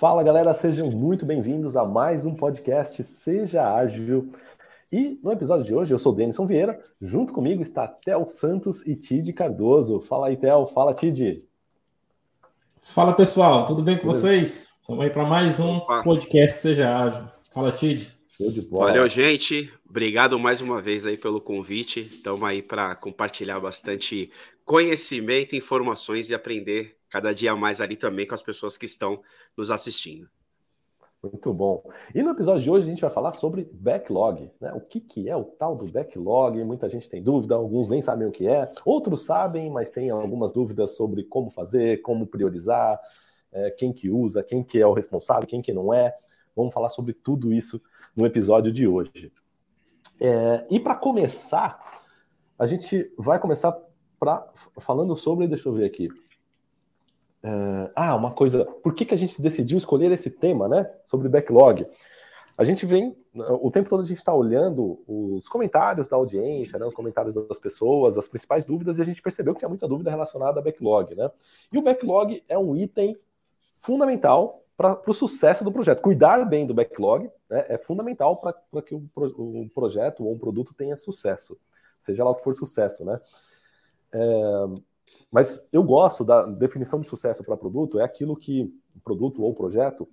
Fala galera, sejam muito bem-vindos a mais um podcast Seja Ágil. E no episódio de hoje eu sou Denison Vieira, junto comigo está Tel Santos e Tid Cardoso. Fala aí, Tel, fala Tid. Fala pessoal, tudo bem com vocês? Estamos aí para mais um Opa. podcast Seja Ágil. Fala Tid. Valeu, gente. Obrigado mais uma vez aí pelo convite. Estamos aí para compartilhar bastante conhecimento, informações e aprender cada dia mais ali também com as pessoas que estão nos assistindo. Muito bom. E no episódio de hoje a gente vai falar sobre backlog. Né? O que, que é o tal do backlog? Muita gente tem dúvida, alguns nem sabem o que é, outros sabem, mas tem algumas dúvidas sobre como fazer, como priorizar, é, quem que usa, quem que é o responsável, quem que não é. Vamos falar sobre tudo isso no episódio de hoje. É, e para começar, a gente vai começar pra, falando sobre, deixa eu ver aqui, Uh, ah, uma coisa, por que, que a gente decidiu escolher esse tema, né? Sobre backlog. A gente vem, o tempo todo a gente está olhando os comentários da audiência, né, os comentários das pessoas, as principais dúvidas, e a gente percebeu que tinha muita dúvida relacionada a backlog, né? E o backlog é um item fundamental para o sucesso do projeto. Cuidar bem do backlog né, é fundamental para que o, o, projeto ou um produto tenha sucesso, seja lá o que for sucesso, né? É, mas eu gosto da definição de sucesso para produto, é aquilo que o produto ou projeto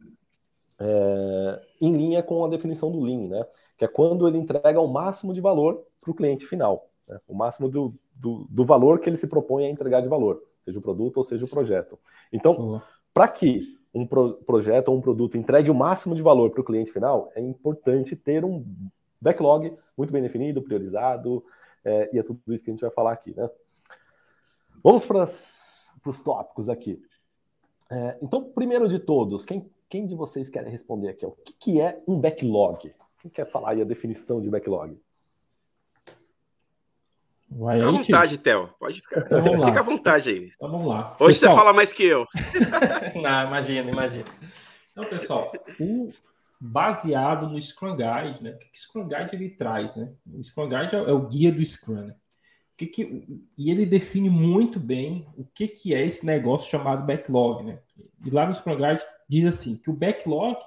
é, em linha com a definição do Lean, né? Que é quando ele entrega o máximo de valor para o cliente final, né? o máximo do, do, do, valor que ele se propõe a entregar de valor, seja o produto ou seja o projeto. Então, uhum. para que um pro, projeto ou um produto entregue o máximo de valor para o cliente final, é importante ter um backlog muito bem definido, priorizado, é, e é tudo isso que a gente vai falar aqui, né? Vamos para os tópicos aqui. É, então, primeiro de todos, quem, quem de vocês quer responder aqui? O que, que é um backlog? Quem quer falar aí a definição de backlog? Vai Fica à vontade, Theo. Pode ficar. Então, Fica à vontade aí. Então vamos lá. Hoje pessoal... você fala mais que eu. Não, imagina, imagina. Então, pessoal, o baseado no Scrum Guide, né? O que o Scrum Guide ele traz, né? O Scrum Guide é o guia do Scrum, né? Que que, e ele define muito bem o que, que é esse negócio chamado backlog. Né? E lá no Scrum Guide diz assim, que o backlog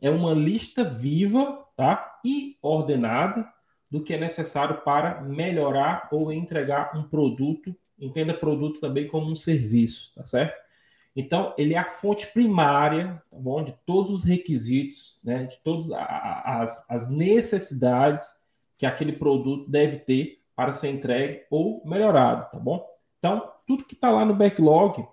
é uma lista viva tá? e ordenada do que é necessário para melhorar ou entregar um produto, entenda produto também como um serviço, tá certo? Então, ele é a fonte primária tá bom? de todos os requisitos, né? de todas as, as necessidades que aquele produto deve ter para ser entregue ou melhorado, tá bom? Então, tudo que está lá no backlog,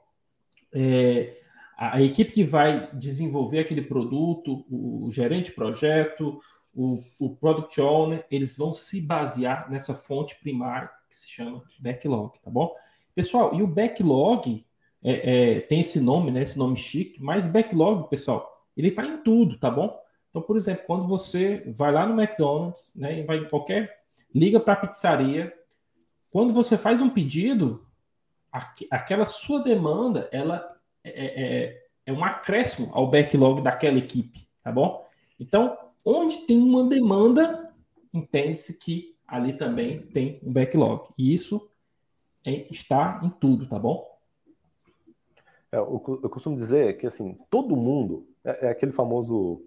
é, a, equipe que vai desenvolver aquele produto, o, o gerente de projeto, o, o, product owner, eles vão se basear nessa fonte primária que se chama backlog, tá bom? Pessoal, e o backlog é, é, tem esse nome, né? Esse nome chique, mas backlog, pessoal, ele está em tudo, tá bom? Então, por exemplo, quando você vai lá no McDonald's, né, e vai em qualquer liga para a pizzaria. Quando você faz um pedido, aquela sua demanda, ela é, é, é, é um acréscimo ao backlog daquela equipe, tá bom? Então, onde tem uma demanda, entende-se que ali também tem um backlog. E isso é, está em tudo, tá bom? É, eu, eu, costumo dizer que assim todo mundo é, é aquele famoso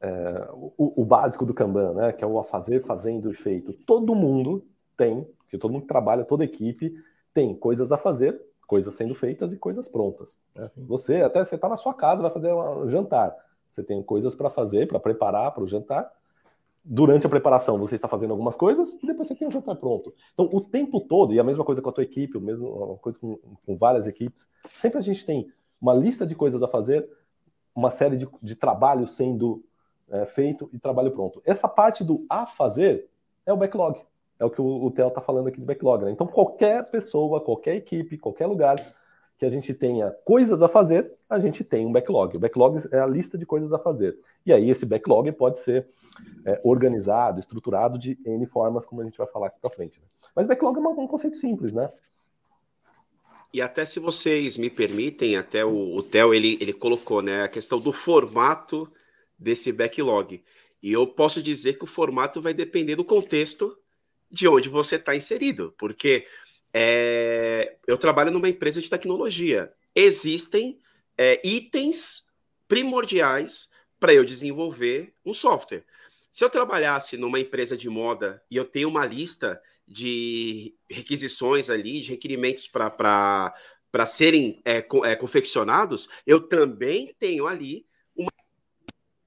é, o, o, básico do Kanban, né? Que é o a fazer, fazendo e feito. Todo mundo tem, que todo mundo que trabalha, toda equipe tem coisas a fazer, coisas sendo feitas e coisas prontas. Né? Você até você está na sua casa, vai fazer um jantar. Você tem coisas para fazer, para preparar para o jantar. Durante a preparação, você está fazendo algumas coisas e depois você tem o jantar pronto. Então, o tempo todo, e a mesma coisa com a tua equipe, a mesma coisa com, com várias equipes, sempre a gente tem uma lista de coisas a fazer, uma série de, de trabalhos sendo é, feito e trabalho pronto. Essa parte do a fazer é o backlog. É o que o, o Theo está falando aqui de backlog. Né? Então, qualquer pessoa, qualquer equipe, qualquer lugar que a gente tenha coisas a fazer, a gente tem um backlog. O backlog é a lista de coisas a fazer. E aí, esse backlog pode ser é, organizado, estruturado de N formas, como a gente vai falar aqui para frente. Né? Mas backlog é um conceito simples, né? E até se vocês me permitem, até o, o Theo, ele, ele colocou né, a questão do formato desse backlog. E eu posso dizer que o formato vai depender do contexto de onde você está inserido, porque é, eu trabalho numa empresa de tecnologia. Existem é, itens primordiais para eu desenvolver um software. Se eu trabalhasse numa empresa de moda e eu tenho uma lista de requisições ali, de requerimentos para serem é, é, confeccionados, eu também tenho ali uma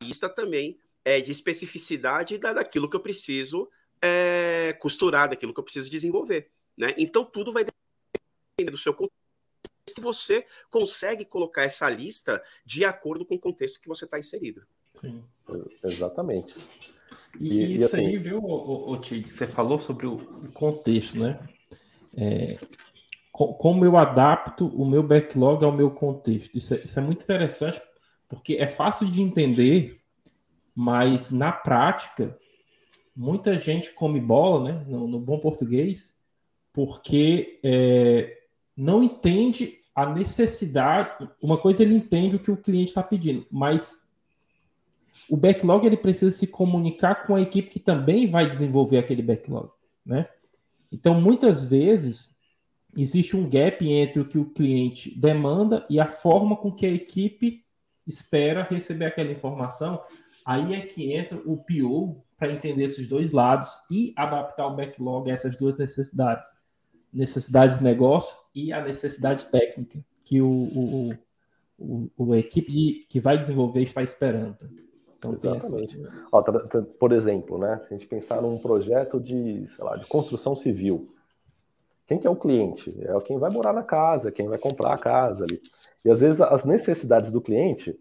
lista também é, de especificidade da, daquilo que eu preciso é, costurar, daquilo que eu preciso desenvolver. Né? Então, tudo vai depender do seu contexto. Você consegue colocar essa lista de acordo com o contexto que você está inserido. Sim. Exatamente. E, e isso e assim... aí, viu, o, o, Tid, você falou sobre o contexto, né? É, como eu adapto o meu backlog ao meu contexto. Isso é, isso é, muito interessante, porque é fácil de entender, mas na prática, muita gente come bola, né? No, no bom português, porque é, não entende a necessidade. Uma coisa ele entende o que o cliente está pedindo, mas o backlog ele precisa se comunicar com a equipe que também vai desenvolver aquele backlog, né? Então, muitas vezes existe um gap entre o que o cliente demanda e a forma com que a equipe espera receber aquela informação. Aí é que entra o PO para entender esses dois lados e adaptar o backlog a essas duas necessidades. Necessidade de negócio e a necessidade técnica que o, o, o, o equipe de, que vai desenvolver está esperando. Então, Exatamente. Ó, por exemplo, né, se a gente pensar num projeto de, sei lá, de construção civil, quem que é o cliente? É quem vai morar na casa, quem vai comprar a casa ali. E às vezes as necessidades do cliente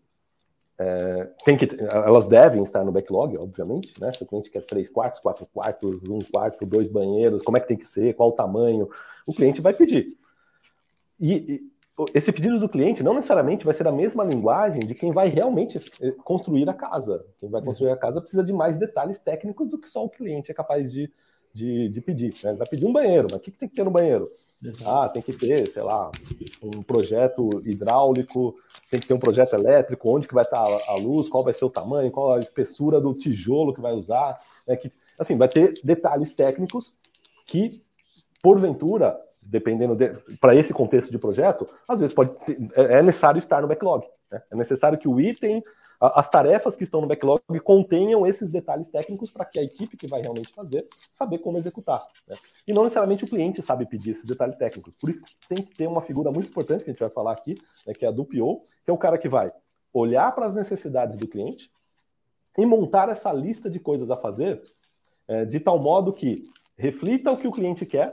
é, tem que, elas devem estar no backlog, obviamente, né? Se o cliente quer três quartos, quatro quartos, um quarto, dois banheiros, como é que tem que ser, qual o tamanho, o cliente vai pedir. E, esse pedido do cliente não necessariamente vai ser a mesma linguagem de quem vai realmente eh, construir a casa. Quem vai construir a casa precisa de mais detalhes técnicos do que só o cliente é capaz de, de, de pedir. Né? Ele vai pedir um banheiro, mas o que, que tem que ter no banheiro? Ah, tem que ter, sei lá, um projeto hidráulico, tem que ter um projeto elétrico, onde que vai estar a luz, qual vai ser o tamanho, qual a espessura do tijolo que vai usar. Né? Que, assim, vai ter detalhes técnicos que, porventura, dependendo de, para esse contexto de projeto, às vezes pode ter, é, é necessário estar no backlog. Né? É necessário que o item, as tarefas que estão no backlog contenham esses detalhes técnicos para que a equipe que vai realmente fazer saber como executar. Né? E não necessariamente o cliente sabe pedir esses detalhes técnicos. Por isso tem que ter uma figura muito importante que a gente vai falar aqui, né, que é a do PO, que é o cara que vai olhar para as necessidades do cliente e montar essa lista de coisas a fazer é, de tal modo que reflita o que o cliente quer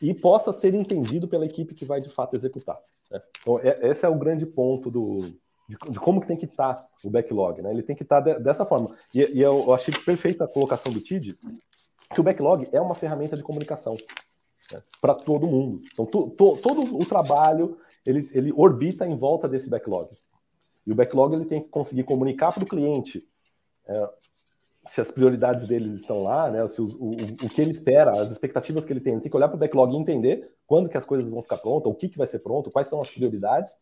e possa ser entendido pela equipe que vai de fato executar. Né? Então, é, esse é o grande ponto do, de, de, como que tem que estar o backlog. Né? Ele tem que estar de, dessa forma. E, e, eu achei perfeita a colocação do TID, que o backlog é uma ferramenta de comunicação né? para todo mundo. Então, to, to, todo o trabalho ele, ele orbita em volta desse backlog. E o backlog ele tem que conseguir comunicar para o cliente é, se as prioridades deles estão lá, né? Se os, o, o que ele espera, as expectativas que ele tem. Ele tem que olhar para o backlog e entender quando que as coisas vão ficar prontas, o que, que vai ser pronto, quais são as prioridades.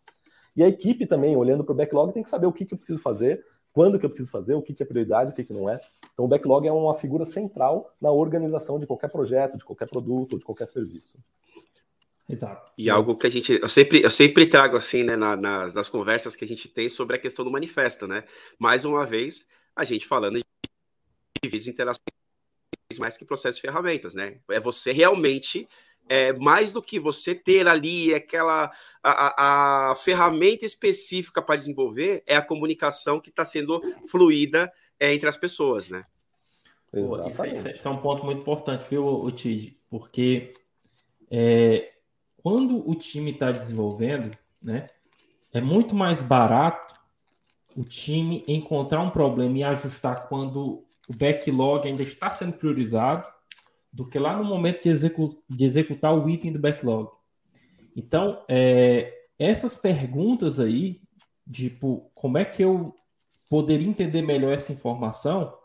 E a equipe também, olhando para o backlog, tem que saber o que, que eu preciso fazer, quando que eu preciso fazer, o que, que é prioridade, o que, que não é. Então o backlog é uma figura central na organização de qualquer projeto, de qualquer produto, de qualquer serviço. Exato. E algo que a gente, eu sempre, eu sempre trago assim, né, na, nas, nas conversas que a gente tem sobre a questão do manifesto, né? Mais uma vez, a gente falando de de interações mais que processo de ferramentas, né? É você realmente é, mais do que você ter ali aquela a, a ferramenta específica para desenvolver, é a comunicação que está sendo fluida é, entre as pessoas, né? Pô, isso, isso, é um ponto muito importante, viu, Tid? Porque é, quando o time está desenvolvendo, né, é muito mais barato o time encontrar um problema e ajustar quando o backlog ainda está sendo priorizado do que lá no momento de, execu de executar o item do backlog. Então, é, essas perguntas aí, tipo, como é que eu poderia entender melhor essa informação?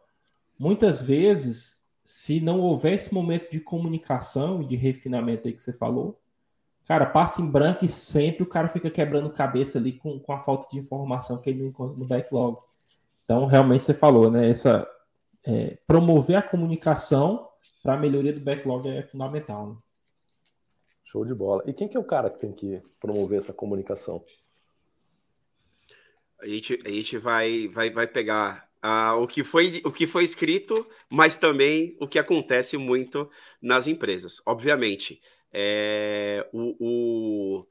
Muitas vezes, se não houver esse momento de comunicação e de refinamento aí que você falou, cara, passa em branco e sempre o cara fica quebrando cabeça ali com, com a falta de informação que ele não encontra no backlog. Então, realmente você falou, né? Essa, é, promover a comunicação para a melhoria do backlog é fundamental. Né? Show de bola. E quem que é o cara que tem que promover essa comunicação? A gente, a gente vai, vai, vai pegar ah, o, que foi, o que foi escrito, mas também o que acontece muito nas empresas. Obviamente, é, o, o,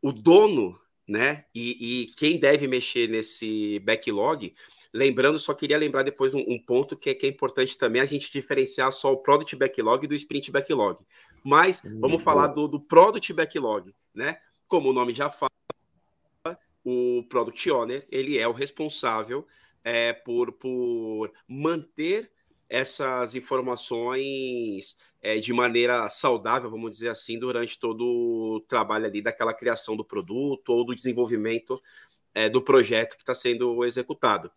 o dono né? E, e, quem deve mexer nesse backlog, lembrando, só queria lembrar depois um, um ponto que é, que é, importante também a gente diferenciar só o product backlog do sprint backlog. Mas uhum. vamos falar do, do product backlog, né? Como o nome já fala, o product owner ele é o responsável é, por, por manter essas informações é, de maneira saudável, vamos dizer assim, durante todo o trabalho ali daquela criação do produto ou do desenvolvimento é, do projeto que está sendo executado.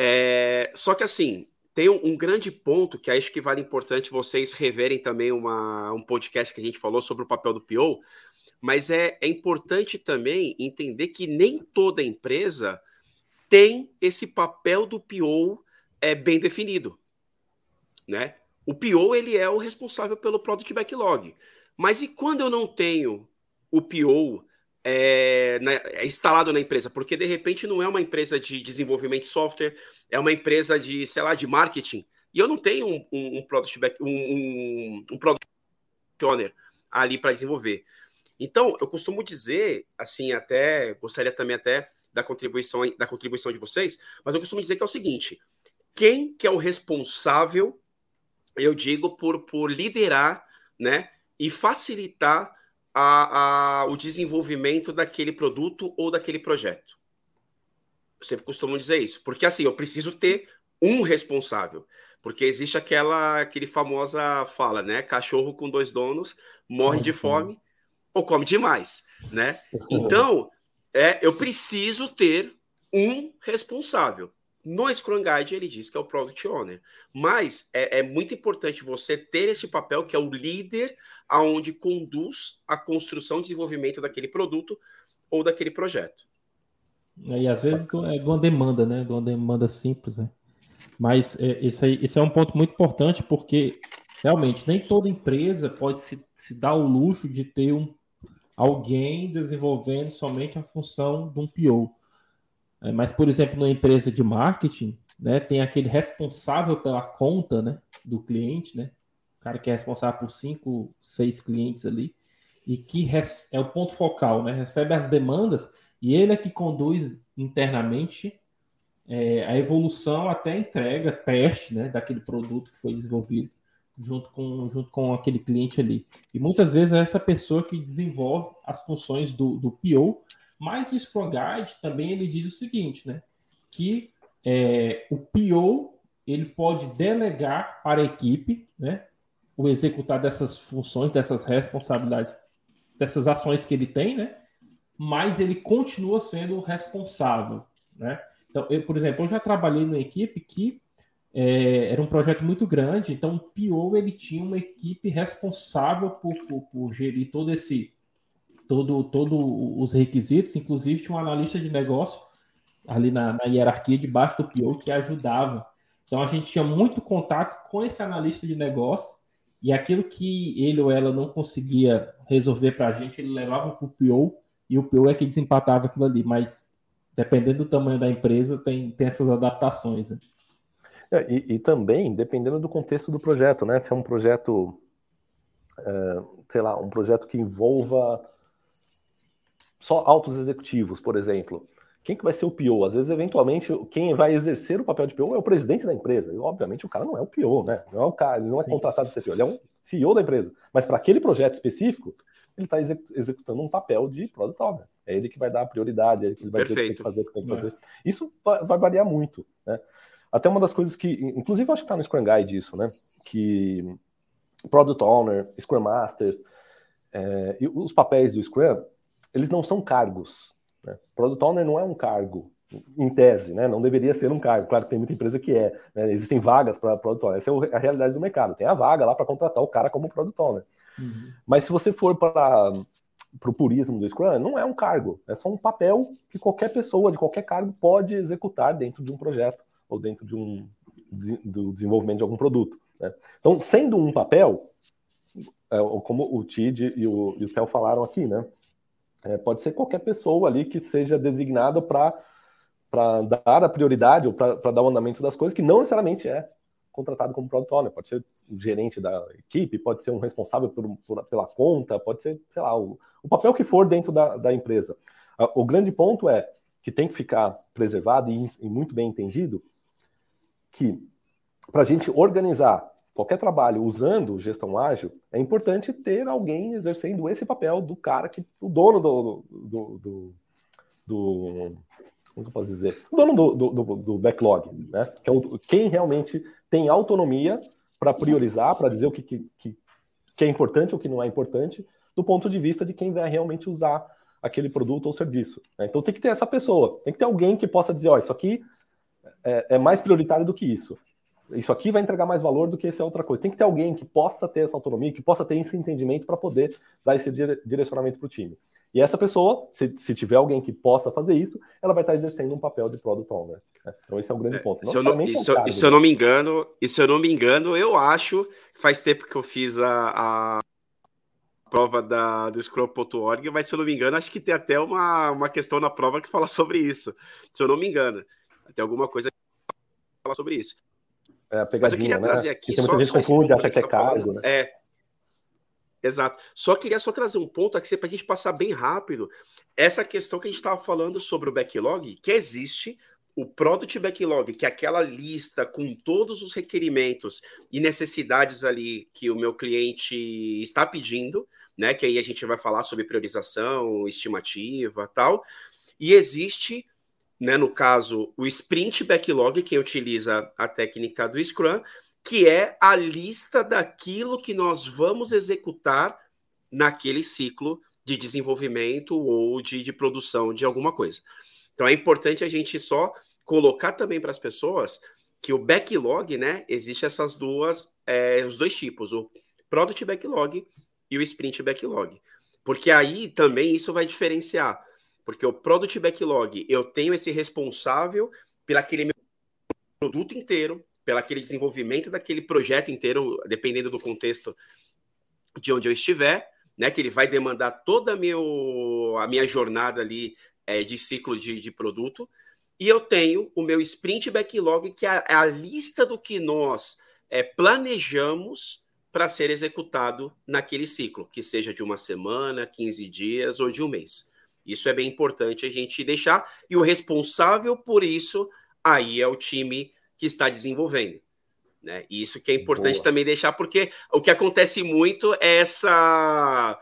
É, só que assim, tem um, um, grande ponto que acho que vale importante vocês reverem também uma, um podcast que a gente falou sobre o papel do PO, mas é, é importante também entender que nem toda empresa tem esse papel do PO é, bem definido né? O PO ele é o responsável pelo product backlog. Mas e quando eu não tenho o PO é, na, é instalado na empresa? Porque de repente não é uma empresa de desenvolvimento de software, é uma empresa de, sei lá, de marketing. E eu não tenho um, um, um product back, um, um, product owner ali para desenvolver. Então, eu costumo dizer, assim, até gostaria também até da contribuição da contribuição de vocês, mas eu costumo dizer que é o seguinte: quem que é o responsável eu digo por, por liderar né, e facilitar a, a, o desenvolvimento daquele produto ou daquele projeto. Eu sempre costumo dizer isso, porque assim, eu preciso ter um responsável, porque existe aquela aquele famosa fala, né? Cachorro com dois donos morre de fome ou come demais, né? Então, é, eu preciso ter um responsável. No Scrum Guide ele diz que é o Product Owner, mas é, é, muito importante você ter esse papel que é o líder aonde conduz a construção e desenvolvimento daquele produto ou daquele projeto. E às vezes é de uma demanda, né? De uma demanda simples, né? Mas é, esse, aí, esse é um ponto muito importante porque realmente nem toda empresa pode se, se dar o luxo de ter um, alguém desenvolvendo somente a função de um PO. É, mas, por exemplo, numa empresa de marketing, né, tem aquele responsável pela conta né, do cliente, né? O cara que é responsável por cinco, seis clientes ali, e que é o ponto focal, né? Recebe as demandas e ele é que conduz internamente é, a evolução até a entrega, teste né, daquele produto que foi desenvolvido junto com, junto com aquele cliente ali. E muitas vezes é essa pessoa que desenvolve as funções do, do PO mas no Scrum Guide também ele diz o seguinte, né? Que é, o PO ele pode delegar para a equipe, né? O executar dessas funções, dessas responsabilidades, dessas ações que ele tem, né? Mas ele continua sendo responsável, né? Então, eu, por exemplo, eu já trabalhei numa equipe que é, era um projeto muito grande, então o PO ele tinha uma equipe responsável por, por, por gerir todo esse todo, todo os requisitos, inclusive tinha um analista de negócio ali na, na hierarquia debaixo do PO que ajudava. Então a gente tinha muito contato com esse analista de negócio e aquilo que ele ou ela não conseguia resolver para a gente, ele levava para o PO e o PO é que desempatava aquilo ali. Mas dependendo do tamanho da empresa, tem, tem essas adaptações. Né? É, e, e, também dependendo do contexto do projeto, né? Se é um projeto, é, sei lá, um projeto que envolva só altos executivos, por exemplo. Quem que vai ser o PO? Às vezes, eventualmente, quem vai exercer o papel de PO é o presidente da empresa. E, obviamente, o cara não é o PO, né? Não é o cara, ele não é contratado de ser PO, ele é um CEO da empresa. Mas para aquele projeto específico, ele está executando um papel de product owner. É ele que vai dar a prioridade, é ele que vai ter que fazer o que tem que fazer. É. Isso vai variar muito, né? Até uma das coisas que, inclusive, acho que está no Scrum Guide isso, né? Que Product Owner, Scrum Masters, é, e os papéis do Scrum, eles não são cargos. Né? Product Owner não é um cargo, em tese, né? Não deveria ser um cargo. Claro que tem muita empresa que é. Né? Existem vagas para Product Owner. Essa é a realidade do mercado. Tem a vaga lá para contratar o cara como Product Owner. Uhum. Mas se você for para o purismo do Scrum, não é um cargo. É só um papel que qualquer pessoa de qualquer cargo pode executar dentro de um projeto ou dentro de um do desenvolvimento de algum produto. Né? Então, sendo um papel, é, como o Tid e o, e o Theo falaram aqui, né? É, pode ser qualquer pessoa ali que seja designado para para dar a prioridade ou para dar o andamento das coisas, que não necessariamente é contratado como product owner, pode ser o gerente da equipe, pode ser um responsável por, por, pela conta, pode ser, sei lá, o, o papel que for dentro da, da, empresa. O grande ponto é que tem que ficar preservado e, e muito bem entendido que para a gente organizar qualquer trabalho usando gestão ágil, é importante ter alguém exercendo esse papel do cara que o dono do, do, do, do como que eu posso dizer? O dono do, do, do backlog, né? Que é o, quem realmente tem autonomia para priorizar, para dizer o que, que, que é importante ou que não é importante, do ponto de vista de quem vai realmente usar aquele produto ou serviço. Né? Então tem que ter essa pessoa, tem que ter alguém que possa dizer, ó, oh, isso aqui é, é, mais prioritário do que isso. Isso aqui vai entregar mais valor do que essa outra coisa. Tem que ter alguém que possa ter essa autonomia, que possa ter esse entendimento para poder dar esse direcionamento para o time. E essa pessoa, se, se, tiver alguém que possa fazer isso, ela vai estar exercendo um papel de product owner. Né? Então esse é um grande é, ponto. Se eu, não, e, se, e se eu não me engano, e se eu não me engano, eu acho que faz tempo que eu fiz a, a prova da, do Scrum.org, mas se eu não me engano, acho que tem até uma, uma questão na prova que fala sobre isso. Se eu não me engano, tem alguma coisa que fala sobre isso. É, mas eu queria né? trazer aqui. Tem muita só, gente confunde, acha que é cargo, né? É, Exato. Só queria só trazer um ponto aqui para a gente passar bem rápido. Essa questão que a gente estava falando sobre o backlog, que existe o Product Backlog, que é aquela lista com todos os requerimentos e necessidades ali que o meu cliente está pedindo, né? Que aí a gente vai falar sobre priorização, estimativa tal. E existe, né, no caso, o Sprint Backlog, que utiliza a técnica do Scrum, que é a lista daquilo que nós vamos executar naquele ciclo de desenvolvimento ou de, de produção de alguma coisa. Então é importante a gente só colocar também para as pessoas que o backlog, né, existe essas duas, é, os dois tipos, o product backlog e o sprint backlog, porque aí também isso vai diferenciar, porque o product backlog eu tenho esse responsável pelo aquele meu produto inteiro, pelo aquele desenvolvimento daquele projeto inteiro, dependendo do contexto de onde eu estiver, né? Que ele vai demandar toda a, meu, a minha jornada ali é, de ciclo de, de produto. E eu tenho o meu sprint backlog, que é a lista do que nós é, planejamos para ser executado naquele ciclo, que seja de uma semana, 15 dias ou de um mês. Isso é bem importante a gente deixar. E o responsável por isso aí é o time que está desenvolvendo. Né? E isso que é importante Boa. também deixar, porque o que acontece muito é essa.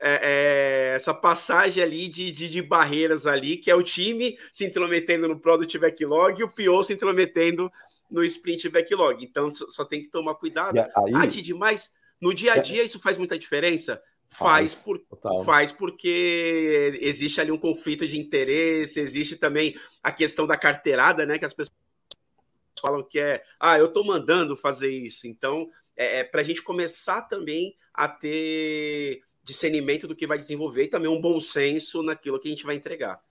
É, é essa passagem ali de, de, de, barreiras ali, que é o time se intrometendo no Product Backlog e o PO se intrometendo no Sprint Backlog. Então só tem que tomar cuidado. Aí... Ah, demais, no dia a é. dia isso faz muita diferença? Faz, por, faz porque existe ali um conflito de interesse, existe também a questão da carteirada, né? Que as pessoas falam que é, ah, eu estou mandando fazer isso. Então, é, é para a gente começar também a ter discernimento do que vai desenvolver e também um bom senso naquilo que a gente vai entregar.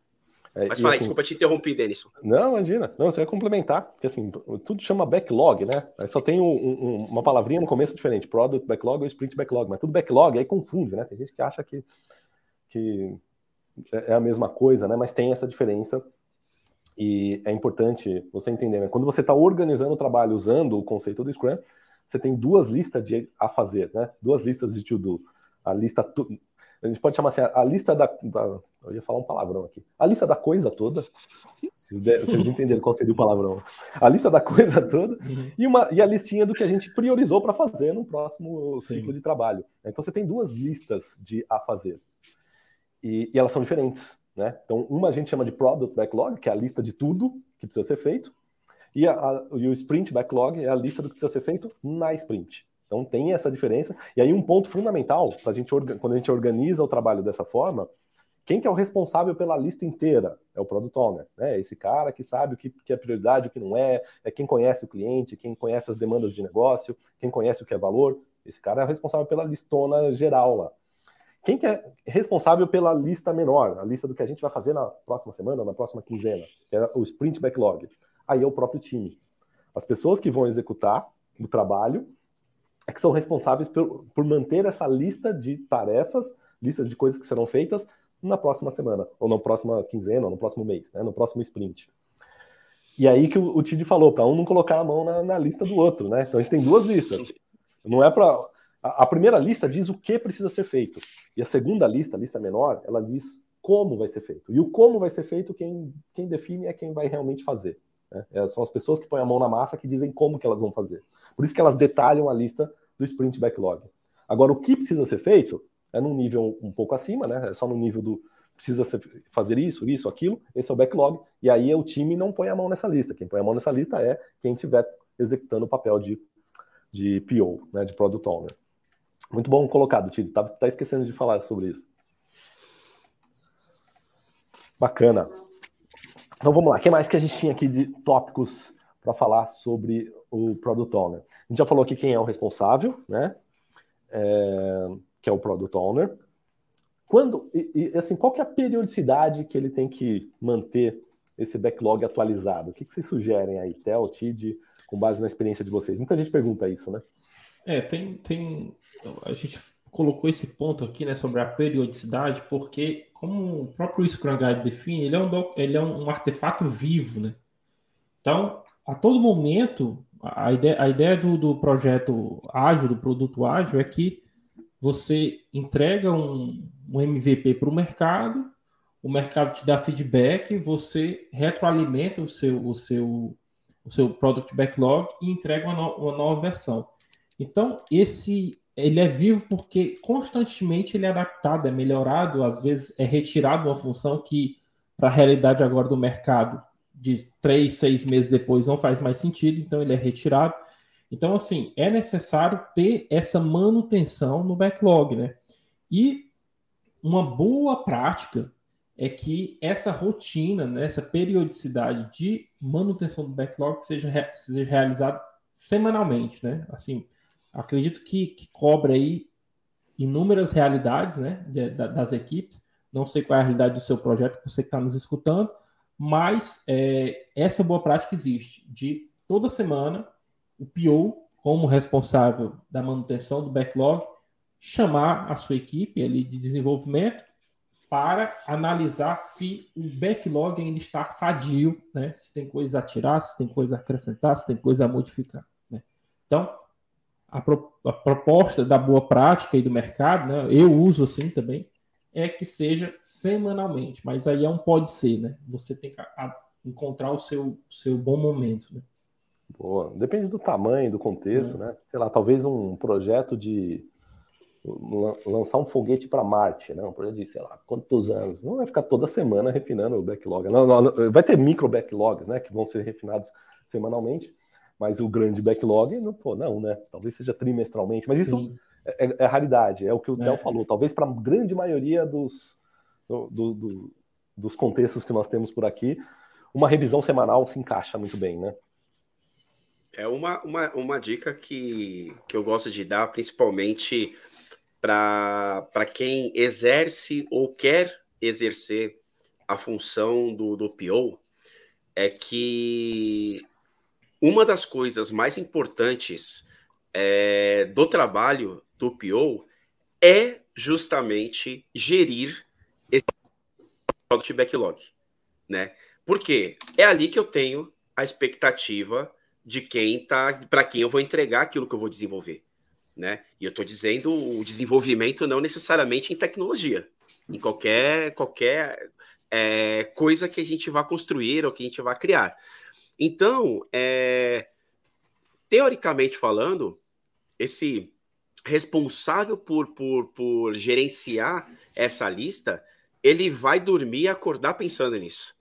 É, Mas fala assim, desculpa te interromper, Denison. Não, imagina. Não, você vai complementar, porque assim, tudo chama backlog, né? Aí só tem um, um, uma palavrinha no começo diferente, product backlog ou sprint backlog, mas tudo backlog, aí confunde, né? Tem gente que acha que, que é a mesma coisa, né? Mas tem essa diferença e é importante você entender, né? quando você está organizando o trabalho usando o conceito do Scrum, você tem duas listas de a fazer, né? Duas listas de to-do. A lista. A gente pode chamar assim, a lista da, da, Eu ia falar um palavrão aqui. A lista da coisa toda. Vocês, vocês entenderam qual seria o palavrão. A lista da coisa toda uhum. e, uma, e a listinha do que a gente priorizou para fazer no próximo ciclo Sim. de trabalho. Então você tem duas listas de a fazer. E, e elas são diferentes. Né? Então, uma a gente chama de Product Backlog, que é a lista de tudo que precisa ser feito, e, a, a, e o Sprint Backlog é a lista do que precisa ser feito na sprint. Então, tem essa diferença. E aí, um ponto fundamental, pra gente, quando a gente organiza o trabalho dessa forma, quem que é o responsável pela lista inteira? É o Product Owner, né? É esse cara que sabe o que, que é prioridade, o que não é, é quem conhece o cliente, quem conhece as demandas de negócio, quem conhece o que é valor. Esse cara é o responsável pela listona geral lá. Quem que é responsável pela lista menor, a lista do que a gente vai fazer na próxima semana, na próxima quinzena, que é o sprint backlog? Aí é o próprio time. As pessoas que vão executar o trabalho é que são responsáveis por, por manter essa lista de tarefas, listas de coisas que serão feitas na próxima semana, ou na próxima quinzena, ou no próximo mês, né, no próximo sprint. E aí que o, Tid falou, para um não colocar a mão na, na, lista do outro, né? Então a gente tem duas listas. Não é para. A, a, primeira lista diz o que precisa ser feito. E a segunda lista, a lista menor, ela diz como vai ser feito. E o como vai ser feito, quem, quem define é quem vai realmente fazer. Né? É, são as pessoas que põem a mão na massa que dizem como que elas vão fazer. Por isso que elas detalham a lista do sprint backlog. Agora, o que precisa ser feito é num nível um pouco acima, né? É só no nível do precisa ser, fazer isso, isso, aquilo, esse é o backlog, e aí o time não põe a mão nessa lista. Quem põe a mão nessa lista é quem estiver executando o papel de, de PO, né, de Product Owner. Muito bom colocado, Tito. Tá, tá esquecendo de falar sobre isso. Bacana. Então vamos lá. O que mais que a gente tinha aqui de tópicos para falar sobre o Product Owner? A gente já falou aqui quem é o responsável, né? É, que é o Product Owner. Quando, e, e, assim, qual que é a periodicidade que ele tem que manter esse backlog atualizado? O que, que vocês sugerem aí, Theo, Tid, com base na experiência de vocês? Muita gente pergunta isso, né? É, tem, tem. A gente colocou esse ponto aqui, né, sobre a periodicidade, porque como o próprio Scrum Guide define, ele é um, ele é um artefato vivo, né? Então, a todo momento, a ideia, a ideia do, do projeto ágil, do produto ágil, é que você entrega um, um MVP para o mercado, o mercado te dá feedback, você retroalimenta o seu, o seu, o seu product backlog e entrega uma, no, uma nova versão. Então, esse ele é vivo porque constantemente ele é adaptado, é melhorado, às vezes é retirado uma função que, para a realidade agora do mercado, de três, seis meses depois não faz mais sentido, então ele é retirado. Então, assim, é necessário ter essa manutenção no backlog, né? E uma boa prática é que essa rotina, né, essa periodicidade de manutenção do backlog seja, seja realizada semanalmente, né? Assim, acredito que, que cobre aí inúmeras realidades, né, de, das equipes. Não sei qual é a realidade do seu projeto, você que está nos escutando, mas é, essa boa prática existe de toda semana o PO, como responsável da manutenção do backlog, chamar a sua equipe ali de desenvolvimento para analisar se o backlog ainda está sadio, né? Se tem coisa a tirar, se tem coisa a acrescentar, se tem coisa a modificar. Né? Então, a, pro, a, proposta da boa prática e do mercado, né? Eu uso assim também, é que seja semanalmente, mas aí é um pode ser, né? Você tem que encontrar o seu, seu bom momento, né? Boa. Depende do tamanho, do contexto, é. né? Sei lá, talvez um projeto de lançar um foguete para Marte, né? Um projeto de, sei lá, quantos anos? Não vai ficar toda semana refinando o backlog. Não, não, vai ter micro backlogs, né? Que vão ser refinados semanalmente, mas o grande backlog, não, pô, não, né? Talvez seja trimestralmente, mas isso é, é, é, raridade, é o que o é. falou. Talvez para a grande maioria dos, do, do, do, dos contextos que nós temos por aqui, uma revisão semanal se encaixa muito bem, né? É uma, uma, uma dica que, que eu gosto de dar, principalmente para quem exerce ou quer exercer a função do, do PO, é que uma das coisas mais importantes é, do trabalho do PO é justamente gerir esse backlog, né? Porque é ali que eu tenho a expectativa de quem tá, para quem eu vou entregar aquilo que eu vou desenvolver, né? E eu estou dizendo o desenvolvimento não necessariamente em tecnologia, em qualquer qualquer é, coisa que a gente vá construir ou que a gente vá criar. Então, é, teoricamente falando, esse responsável por, por, por gerenciar essa lista, ele vai dormir e acordar pensando nisso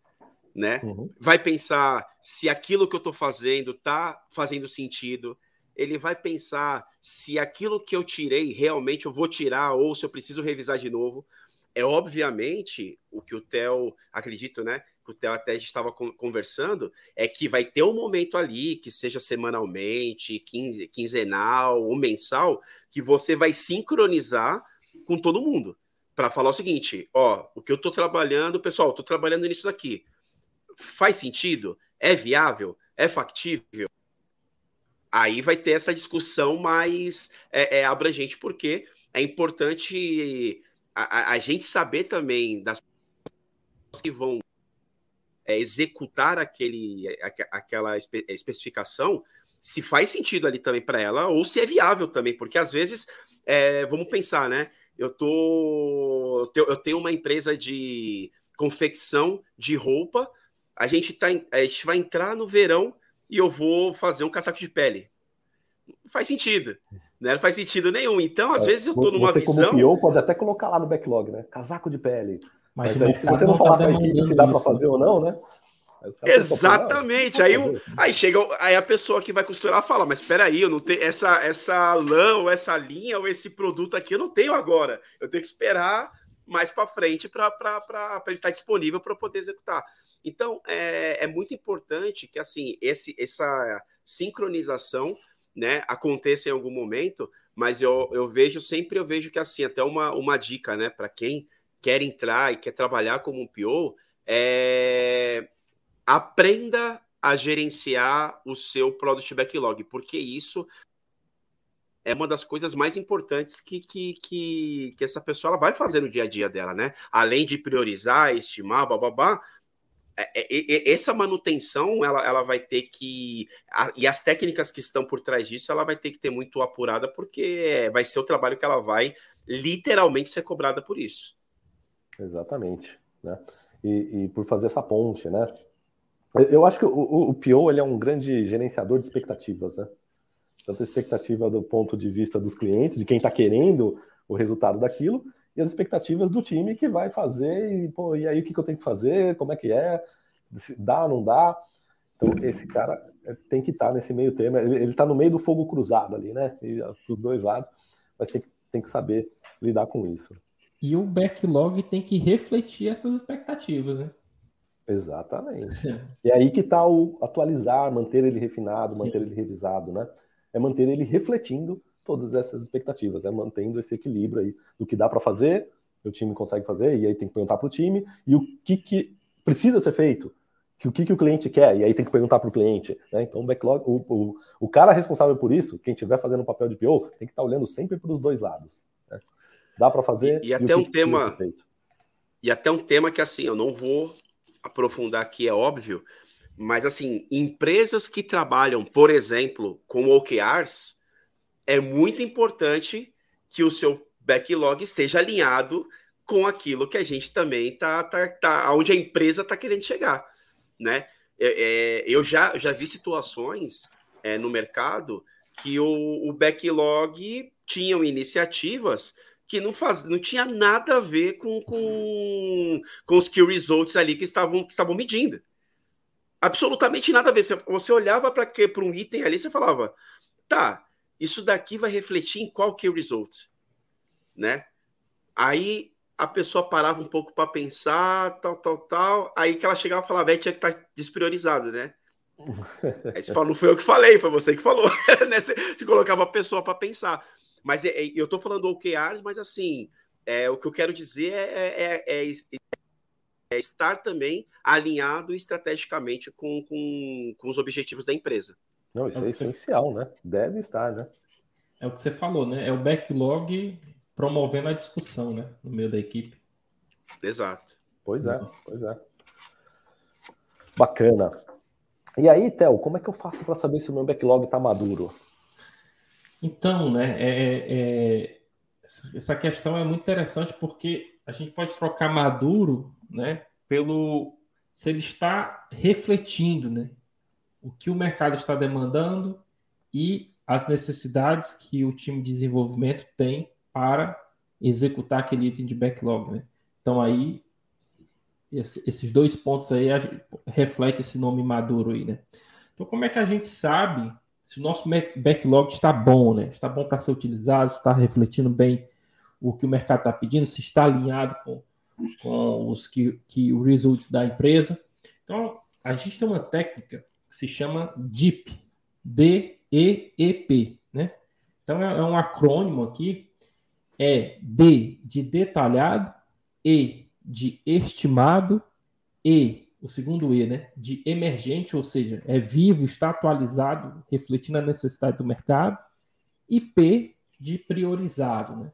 né? Uhum. Vai pensar se aquilo que eu estou fazendo está fazendo sentido. Ele vai pensar se aquilo que eu tirei realmente eu vou tirar ou se eu preciso revisar de novo. É obviamente o que o Theo, acredito, né? Que o Theo até estava conversando, é que vai ter um momento ali, que seja semanalmente, quinze, quinzenal ou mensal, que você vai sincronizar com todo mundo para falar o seguinte: ó, o que eu estou trabalhando, pessoal, estou trabalhando nisso daqui faz sentido? É viável? É factível? Aí vai ter essa discussão mais é, é, abrangente, porque é importante a, a, gente saber também das pessoas que vão é, executar aquele, aquela espe especificação, se faz sentido ali também para ela ou se é viável também, porque às vezes, é, vamos pensar, né? Eu tô, eu tenho uma empresa de confecção de roupa, a gente, tá, a gente vai entrar no verão e eu vou fazer um casaco de pele. Não faz sentido. Né? Não faz sentido nenhum. Então, às é, vezes, eu tô numa você, visão. Como PO, pode até colocar lá no backlog, né? Casaco de pele. Mas, Mas aí, se você não falar tá para a equipe se dá para fazer ou não, né? Exatamente. Aí, o, aí chega, aí a pessoa que vai costurar fala: Mas espera aí, eu não tenho essa, essa lã, ou essa linha, ou esse produto aqui, eu não tenho agora. Eu tenho que esperar mais para frente para ele estar tá disponível para poder executar. Então, é, é muito importante que assim esse, essa sincronização né, aconteça em algum momento, mas eu, eu vejo sempre, eu vejo que assim, até uma, uma dica né, para quem quer entrar e quer trabalhar como um PO, é, aprenda a gerenciar o seu product backlog, porque isso é uma das coisas mais importantes que, que, que, que essa pessoa vai fazer no dia a dia dela, né? Além de priorizar, estimar, bababá, é, é, é, essa manutenção ela, ela vai ter que e as técnicas que estão por trás disso ela vai ter que ter muito apurada porque vai ser o trabalho que ela vai literalmente ser cobrada por isso exatamente né e, e por fazer essa ponte né eu acho que o, o PO ele é um grande gerenciador de expectativas né tanto a expectativa do ponto de vista dos clientes de quem está querendo o resultado daquilo e as expectativas do time que vai fazer, e, pô, e aí o que, que eu tenho que fazer, como é que é, se dá, não dá. Então, esse cara é, tem que estar tá nesse meio termo, ele está no meio do fogo cruzado ali, né? Dos dois lados, mas tem tem que saber lidar com isso. E o backlog tem que refletir essas expectativas, né? Exatamente. e é aí que está o atualizar, manter ele refinado, manter Sim. ele revisado, né? É manter ele refletindo todas essas expectativas, né? mantendo esse equilíbrio aí do que dá para fazer, o time consegue fazer, e aí tem que perguntar para o time, e o que, que precisa ser feito, que o que, que o cliente quer, e aí tem que perguntar para o cliente. Né? Então, o backlog, o, o, o, cara responsável por isso, quem estiver fazendo o papel de PO, tem que estar tá olhando sempre para os dois lados. Dá para fazer. E, e até e um tema. E até um tema que assim, eu não vou aprofundar aqui, é óbvio, mas assim, empresas que trabalham, por exemplo, com OKRs, é muito importante que o seu backlog esteja alinhado com aquilo que a gente também tá, tá, tá onde a empresa está querendo chegar, né? É, é, eu já, já vi situações é, no mercado que o, o backlog tinham iniciativas que não faz, não tinha nada a ver com, com, com os key results ali que estavam, que estavam medindo. Absolutamente nada a ver. Você, você olhava para um item ali e falava, tá, isso daqui vai refletir em qual que é result, né? Aí a pessoa parava um pouco para pensar, tal, tal, tal. Aí que ela chegava e falava, tinha que estar tá despriorizado, né? Aí você fala, não foi eu que falei, foi você que falou. né? você, você, colocava a pessoa para pensar. Mas é, é, eu estou falando OKRs, mas assim, é, o que eu quero dizer é, é, é, é estar também alinhado estrategicamente com, com, com os objetivos da empresa. Não, isso é, é essencial, né? Deve estar, né? É o que você falou, né? É o backlog promovendo a discussão, né? No meio da equipe. Exato. Pois é, pois é. Bacana. E aí, Theo, como é que eu faço para saber se o meu backlog está maduro? Então, né? É, é, é essa questão é muito interessante porque a gente pode trocar maduro, né? Pelo se ele está refletindo, né? o que o mercado está demandando e as necessidades que o time de desenvolvimento tem para executar aquele item de backlog. Né? Então aí esses dois pontos aí reflete esse nome maduro aí, né? Então como é que a gente sabe se o nosso backlog está bom, né? Está bom para ser utilizado, está refletindo bem o que o mercado está pedindo, se está alinhado com, com os que, que os results da empresa. Então a gente tem uma técnica que se chama DEEP, D-E-E-P, né? Então é, é um acrônimo aqui, é D de detalhado, E de estimado, E, o segundo E, né? De emergente, ou seja, é vivo, está atualizado, refletindo a necessidade do mercado, e P de priorizado, né?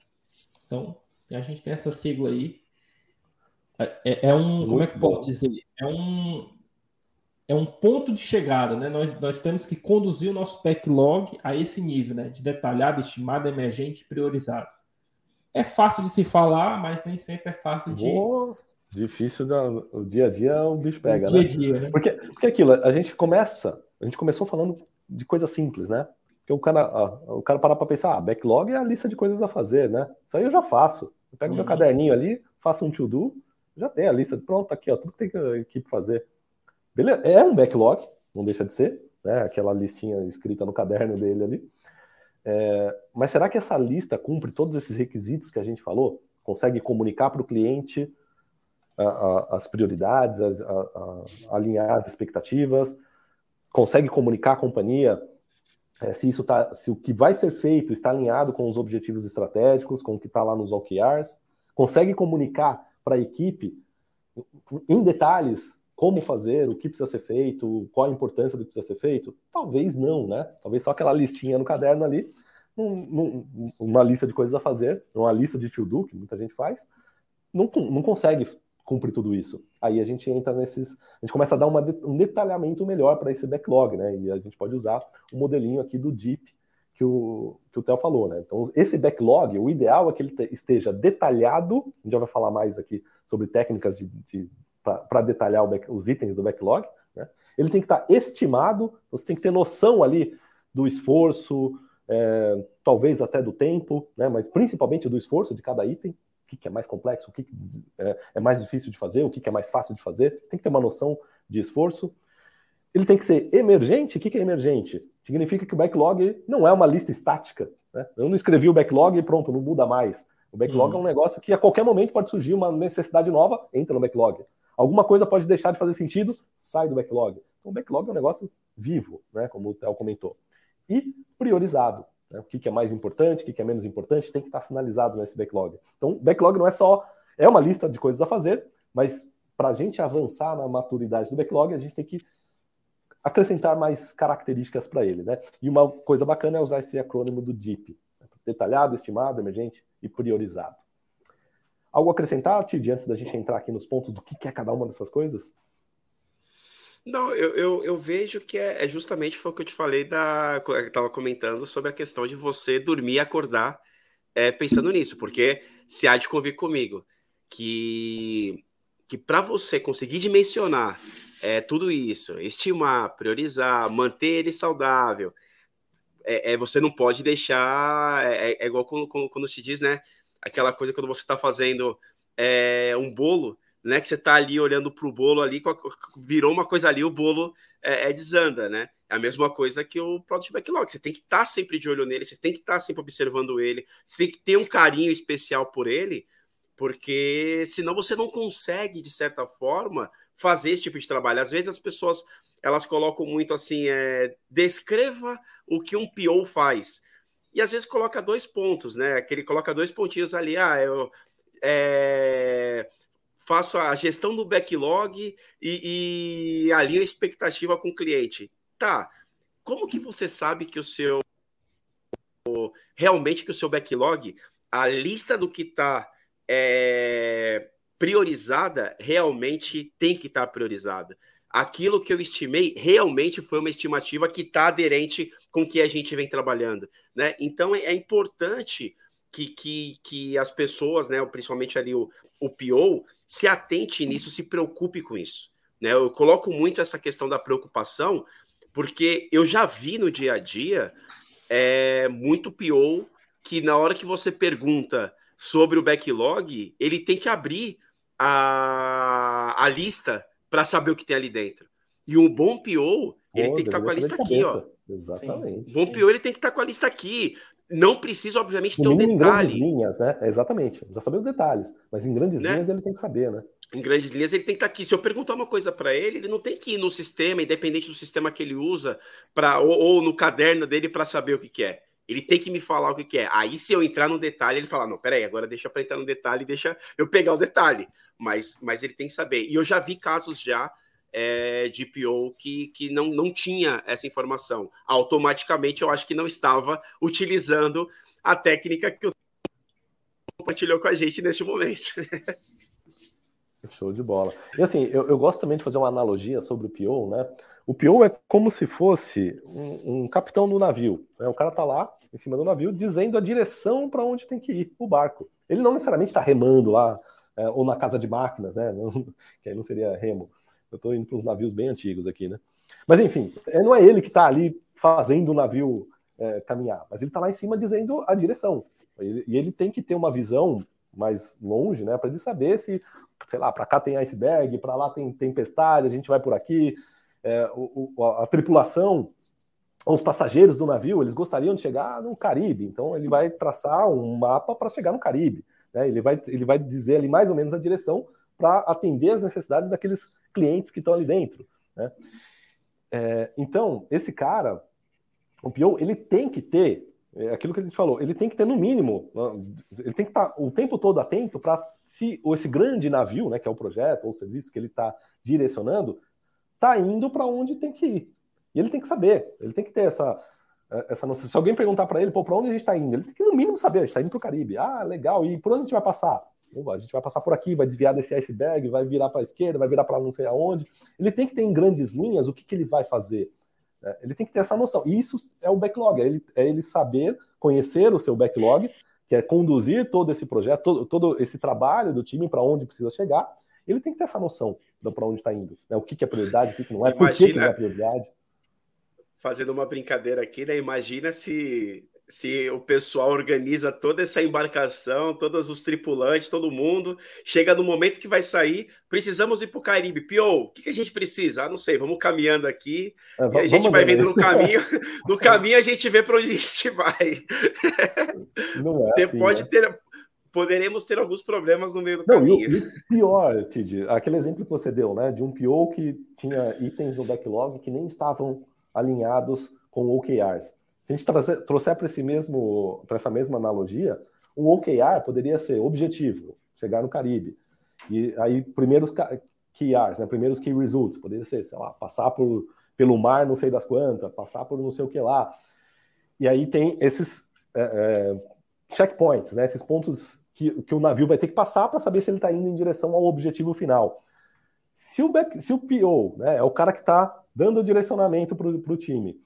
Então, a gente tem essa sigla aí. É, é, é um, Muito como é que eu posso dizer? É um é um ponto de chegada, né? Nós, nós temos que conduzir o nosso backlog a esse nível, né? De detalhado, estimado, emergente e priorizado. É fácil de se falar, mas nem sempre é fácil de. Boa. Difícil, o dia a dia o bicho pega, o dia né? dia, né? Porque, porque aquilo, a gente começa, a gente começou falando de coisa simples, né? Porque o cara, o cara para para pensar, ah, backlog é a lista de coisas a fazer, né? Isso aí eu já faço. Eu pego meu uhum. caderninho ali, faço um to-do, já tem a lista, pronto, aqui, ó, tudo que tem que a equipe fazer. Beleza? É um backlog, não deixa de ser, né? Aquela listinha escrita no caderno dele ali. É, mas será que essa lista cumpre todos esses requisitos que a gente falou? Consegue comunicar para o cliente as prioridades, as, a, alinhar as expectativas? Consegue comunicar à companhia é, se isso tá, se o que vai ser feito está alinhado com os objetivos estratégicos, com o que está lá nos OKRs? Consegue comunicar para a equipe em detalhes como fazer, o que precisa ser feito, qual a importância do que precisa ser feito? Talvez não, né? Talvez só aquela listinha no caderno ali, uma lista de coisas a fazer, uma lista de to-do, que muita gente faz, não, não consegue cumprir tudo isso. Aí a gente entra nesses. A gente começa a dar uma, um detalhamento melhor para esse backlog, né? E a gente pode usar o modelinho aqui do Deep que o, que o Theo falou, né? Então, esse backlog, o ideal é que ele esteja detalhado, a gente já vai falar mais aqui sobre técnicas de, de para detalhar back, os itens do backlog, né? ele tem que estar tá estimado, você tem que ter noção ali do esforço, é, talvez até do tempo, né? mas principalmente do esforço de cada item, que, que é mais complexo, o que, que é, é, mais difícil de fazer, o que, que é mais fácil de fazer, você tem que ter uma noção de esforço. Ele tem que ser emergente. O que, que é emergente? Significa que o backlog não é uma lista estática. Né? Eu não escrevi o backlog e pronto, não muda mais. O backlog uhum. é um negócio que a qualquer momento pode surgir uma necessidade nova, entra no backlog. Alguma coisa pode deixar de fazer sentido, sai do backlog. Então, o backlog é um negócio vivo, né, como o Theo comentou. E priorizado. Né, o que, que é mais importante, o que, que é menos importante, tem que estar sinalizado nesse backlog. Então, backlog não é só. É uma lista de coisas a fazer, mas para a gente avançar na maturidade do backlog, a gente tem que acrescentar mais características para ele. Né? E uma coisa bacana é usar esse acrônimo do DEEP: né, detalhado, estimado, emergente e priorizado. Algo a acrescentar, Tid, antes da gente entrar aqui nos pontos do que é cada uma dessas coisas? Não, eu, eu, eu vejo que é, é, justamente foi o que eu te falei da. Eu estava comentando sobre a questão de você dormir e acordar é, pensando nisso, porque se há de convir comigo que, que para você conseguir dimensionar é, tudo isso, estimar, priorizar, manter ele saudável, é, é você não pode deixar. É, é, é igual quando, quando, quando se diz, né? aquela coisa quando você está fazendo é, um bolo, né? Que você está ali olhando para o bolo ali, virou uma coisa ali, o bolo é, é, desanda, né? É a mesma coisa que o Product Backlog. Você tem que estar tá sempre de olho nele, você tem que estar tá sempre observando ele, você tem que ter um carinho especial por ele, porque senão você não consegue, de certa forma, fazer esse tipo de trabalho. Às vezes as pessoas elas colocam muito assim, é, descreva o que um PO faz e às vezes coloca dois pontos, né? Que ele coloca dois pontinhos ali, ah, eu é, faço a gestão do backlog e, e alinho a expectativa com o cliente. Tá, como que você sabe que o seu realmente que o seu backlog, a lista do que está é, priorizada, realmente tem que estar tá priorizada? aquilo que eu estimei realmente foi uma estimativa que está aderente com o que a gente vem trabalhando. Né? Então é, é importante que, que, que as pessoas, né, principalmente ali o, o PO, se atente nisso, se preocupe com isso. Né? Eu coloco muito essa questão da preocupação, porque eu já vi no dia a dia é, muito PO que na hora que você pergunta sobre o backlog, ele tem que abrir a, a lista para saber o que tem ali dentro. E um bom PO, ele tem que estar tá com a lista aqui, ó. Exatamente. Bom PO, ele tem que estar tá com a lista aqui. Não precisa, obviamente, ter um detalhe. Em grandes linhas, né? Exatamente. Já saber os detalhes. Mas em grandes né? linhas ele tem que saber, né? Em grandes linhas ele tem que estar tá aqui. Se eu perguntar uma coisa para ele, ele não tem que ir no sistema, independente do sistema que ele usa, pra, ou, ou no caderno dele para saber o que, que é. Ele tem que me falar o que, que, é. Aí, se eu entrar no detalhe, ele fala: não, peraí, agora deixa para entrar no detalhe, deixa eu pegar o detalhe. Mas, mas ele tem que saber. E eu já vi casos já é, de PO que, que não, não tinha essa informação. Automaticamente, eu acho que não estava utilizando a técnica que o compartilhou com a gente neste momento. Show de bola. E assim, eu, eu, gosto também de fazer uma analogia sobre o PO, né? O PO é como se fosse um, um capitão do navio. Né? O cara tá lá em cima do navio dizendo a direção para onde tem que ir o barco. Ele não necessariamente está remando lá, é, ou na casa de máquinas, né? Não, que aí não seria remo. Eu estou indo para uns navios bem antigos aqui, né? Mas enfim, é, não é ele que está ali fazendo o navio é, caminhar, mas ele está lá em cima dizendo a direção. E ele tem que ter uma visão mais longe, né, para ele saber se, sei lá, para cá tem iceberg, para lá tem tempestade, a gente vai por aqui. É, o, o, a tripulação, os passageiros do navio, eles gostariam de chegar no Caribe, então ele vai traçar um mapa para chegar no Caribe. Né? Ele, vai, ele vai dizer ali mais ou menos a direção para atender as necessidades daqueles clientes que estão ali dentro. Né? É, então, esse cara, o PO, ele tem que ter é aquilo que a gente falou, ele tem que ter no mínimo, ele tem que estar o tempo todo atento para se ou esse grande navio, né, que é o projeto ou o serviço que ele está direcionando, está indo para onde tem que ir. E ele tem que saber, ele tem que ter essa essa noção. Se alguém perguntar para ele, pô, para onde a gente está indo, ele tem que no mínimo saber, a gente está indo para o Caribe. Ah, legal. E por onde a gente vai passar? A gente vai passar por aqui, vai desviar desse iceberg, vai virar para a esquerda, vai virar para não sei aonde. Ele tem que ter em grandes linhas o que, que ele vai fazer. Né? Ele tem que ter essa noção. E isso é o backlog, é ele, é ele saber conhecer o seu backlog, que é conduzir todo esse projeto, todo, todo esse trabalho do time para onde precisa chegar. Ele tem que ter essa noção para onde está indo. Né? O que, que é prioridade, o que, que não é, Imagina, por que, que não é prioridade. Fazendo uma brincadeira aqui, né? Imagina se se o pessoal organiza toda essa embarcação, todos os tripulantes, todo mundo, chega no momento que vai sair, precisamos ir para o Caribe. Pio, o que, que, a gente precisa? Ah, não sei, vamos caminhando aqui é, e a gente vai vendo no caminho. No caminho a gente vê para onde a gente vai. Não é assim, pode né? ter, poderemos ter alguns problemas no meio do não, caminho. E, e pior, Tid, aquele exemplo que você deu, né, de um PO que tinha itens no backlog que nem estavam alinhados com OKRs. Se a gente trazer, trouxer para esse mesmo, para essa mesma analogia, um OKR poderia ser objetivo, chegar no Caribe. E aí, primeiros KRs, né, primeiros Key Results, poderia ser, sei lá, passar por, pelo mar não sei das quantas, passar por não sei o que lá. E aí tem esses é, é, checkpoints, né, esses pontos que, que o navio vai ter que passar para saber se ele está indo em direção ao objetivo final. Se o, back, se o PO né, é o cara que está dando o direcionamento para o time,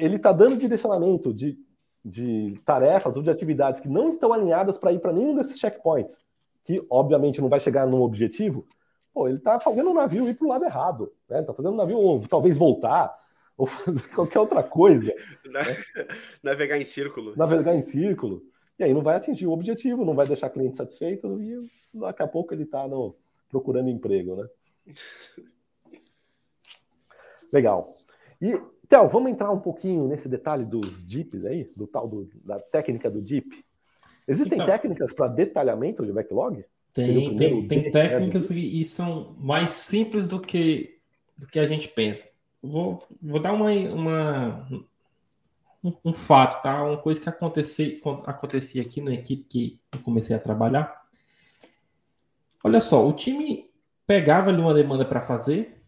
ele está dando direcionamento de, de tarefas ou de atividades que não estão alinhadas para ir para nenhum desses checkpoints, que obviamente não vai chegar num objetivo, pô, ele está fazendo o navio ir para o lado errado, né? Ele está fazendo o navio ou, talvez voltar, ou fazer qualquer outra coisa. Na, né? Navegar em círculo. Navegar em círculo. E aí não vai atingir o objetivo, não vai deixar o cliente satisfeito e daqui a pouco ele está procurando emprego, né? Legal. E então, vamos entrar um pouquinho nesse detalhe dos DIPs aí, do tal do, da técnica do DIP. Existem então, técnicas para detalhamento de backlog? Tem, tem, tem né, técnicas e, e são mais simples do que, do que a gente pensa. Vou, vou dar uma, uma um, um, fato, tá? Uma coisa que acontecia, acontecia aqui na equipe que eu comecei a trabalhar. Olha só, o time pegava ali uma demanda para fazer,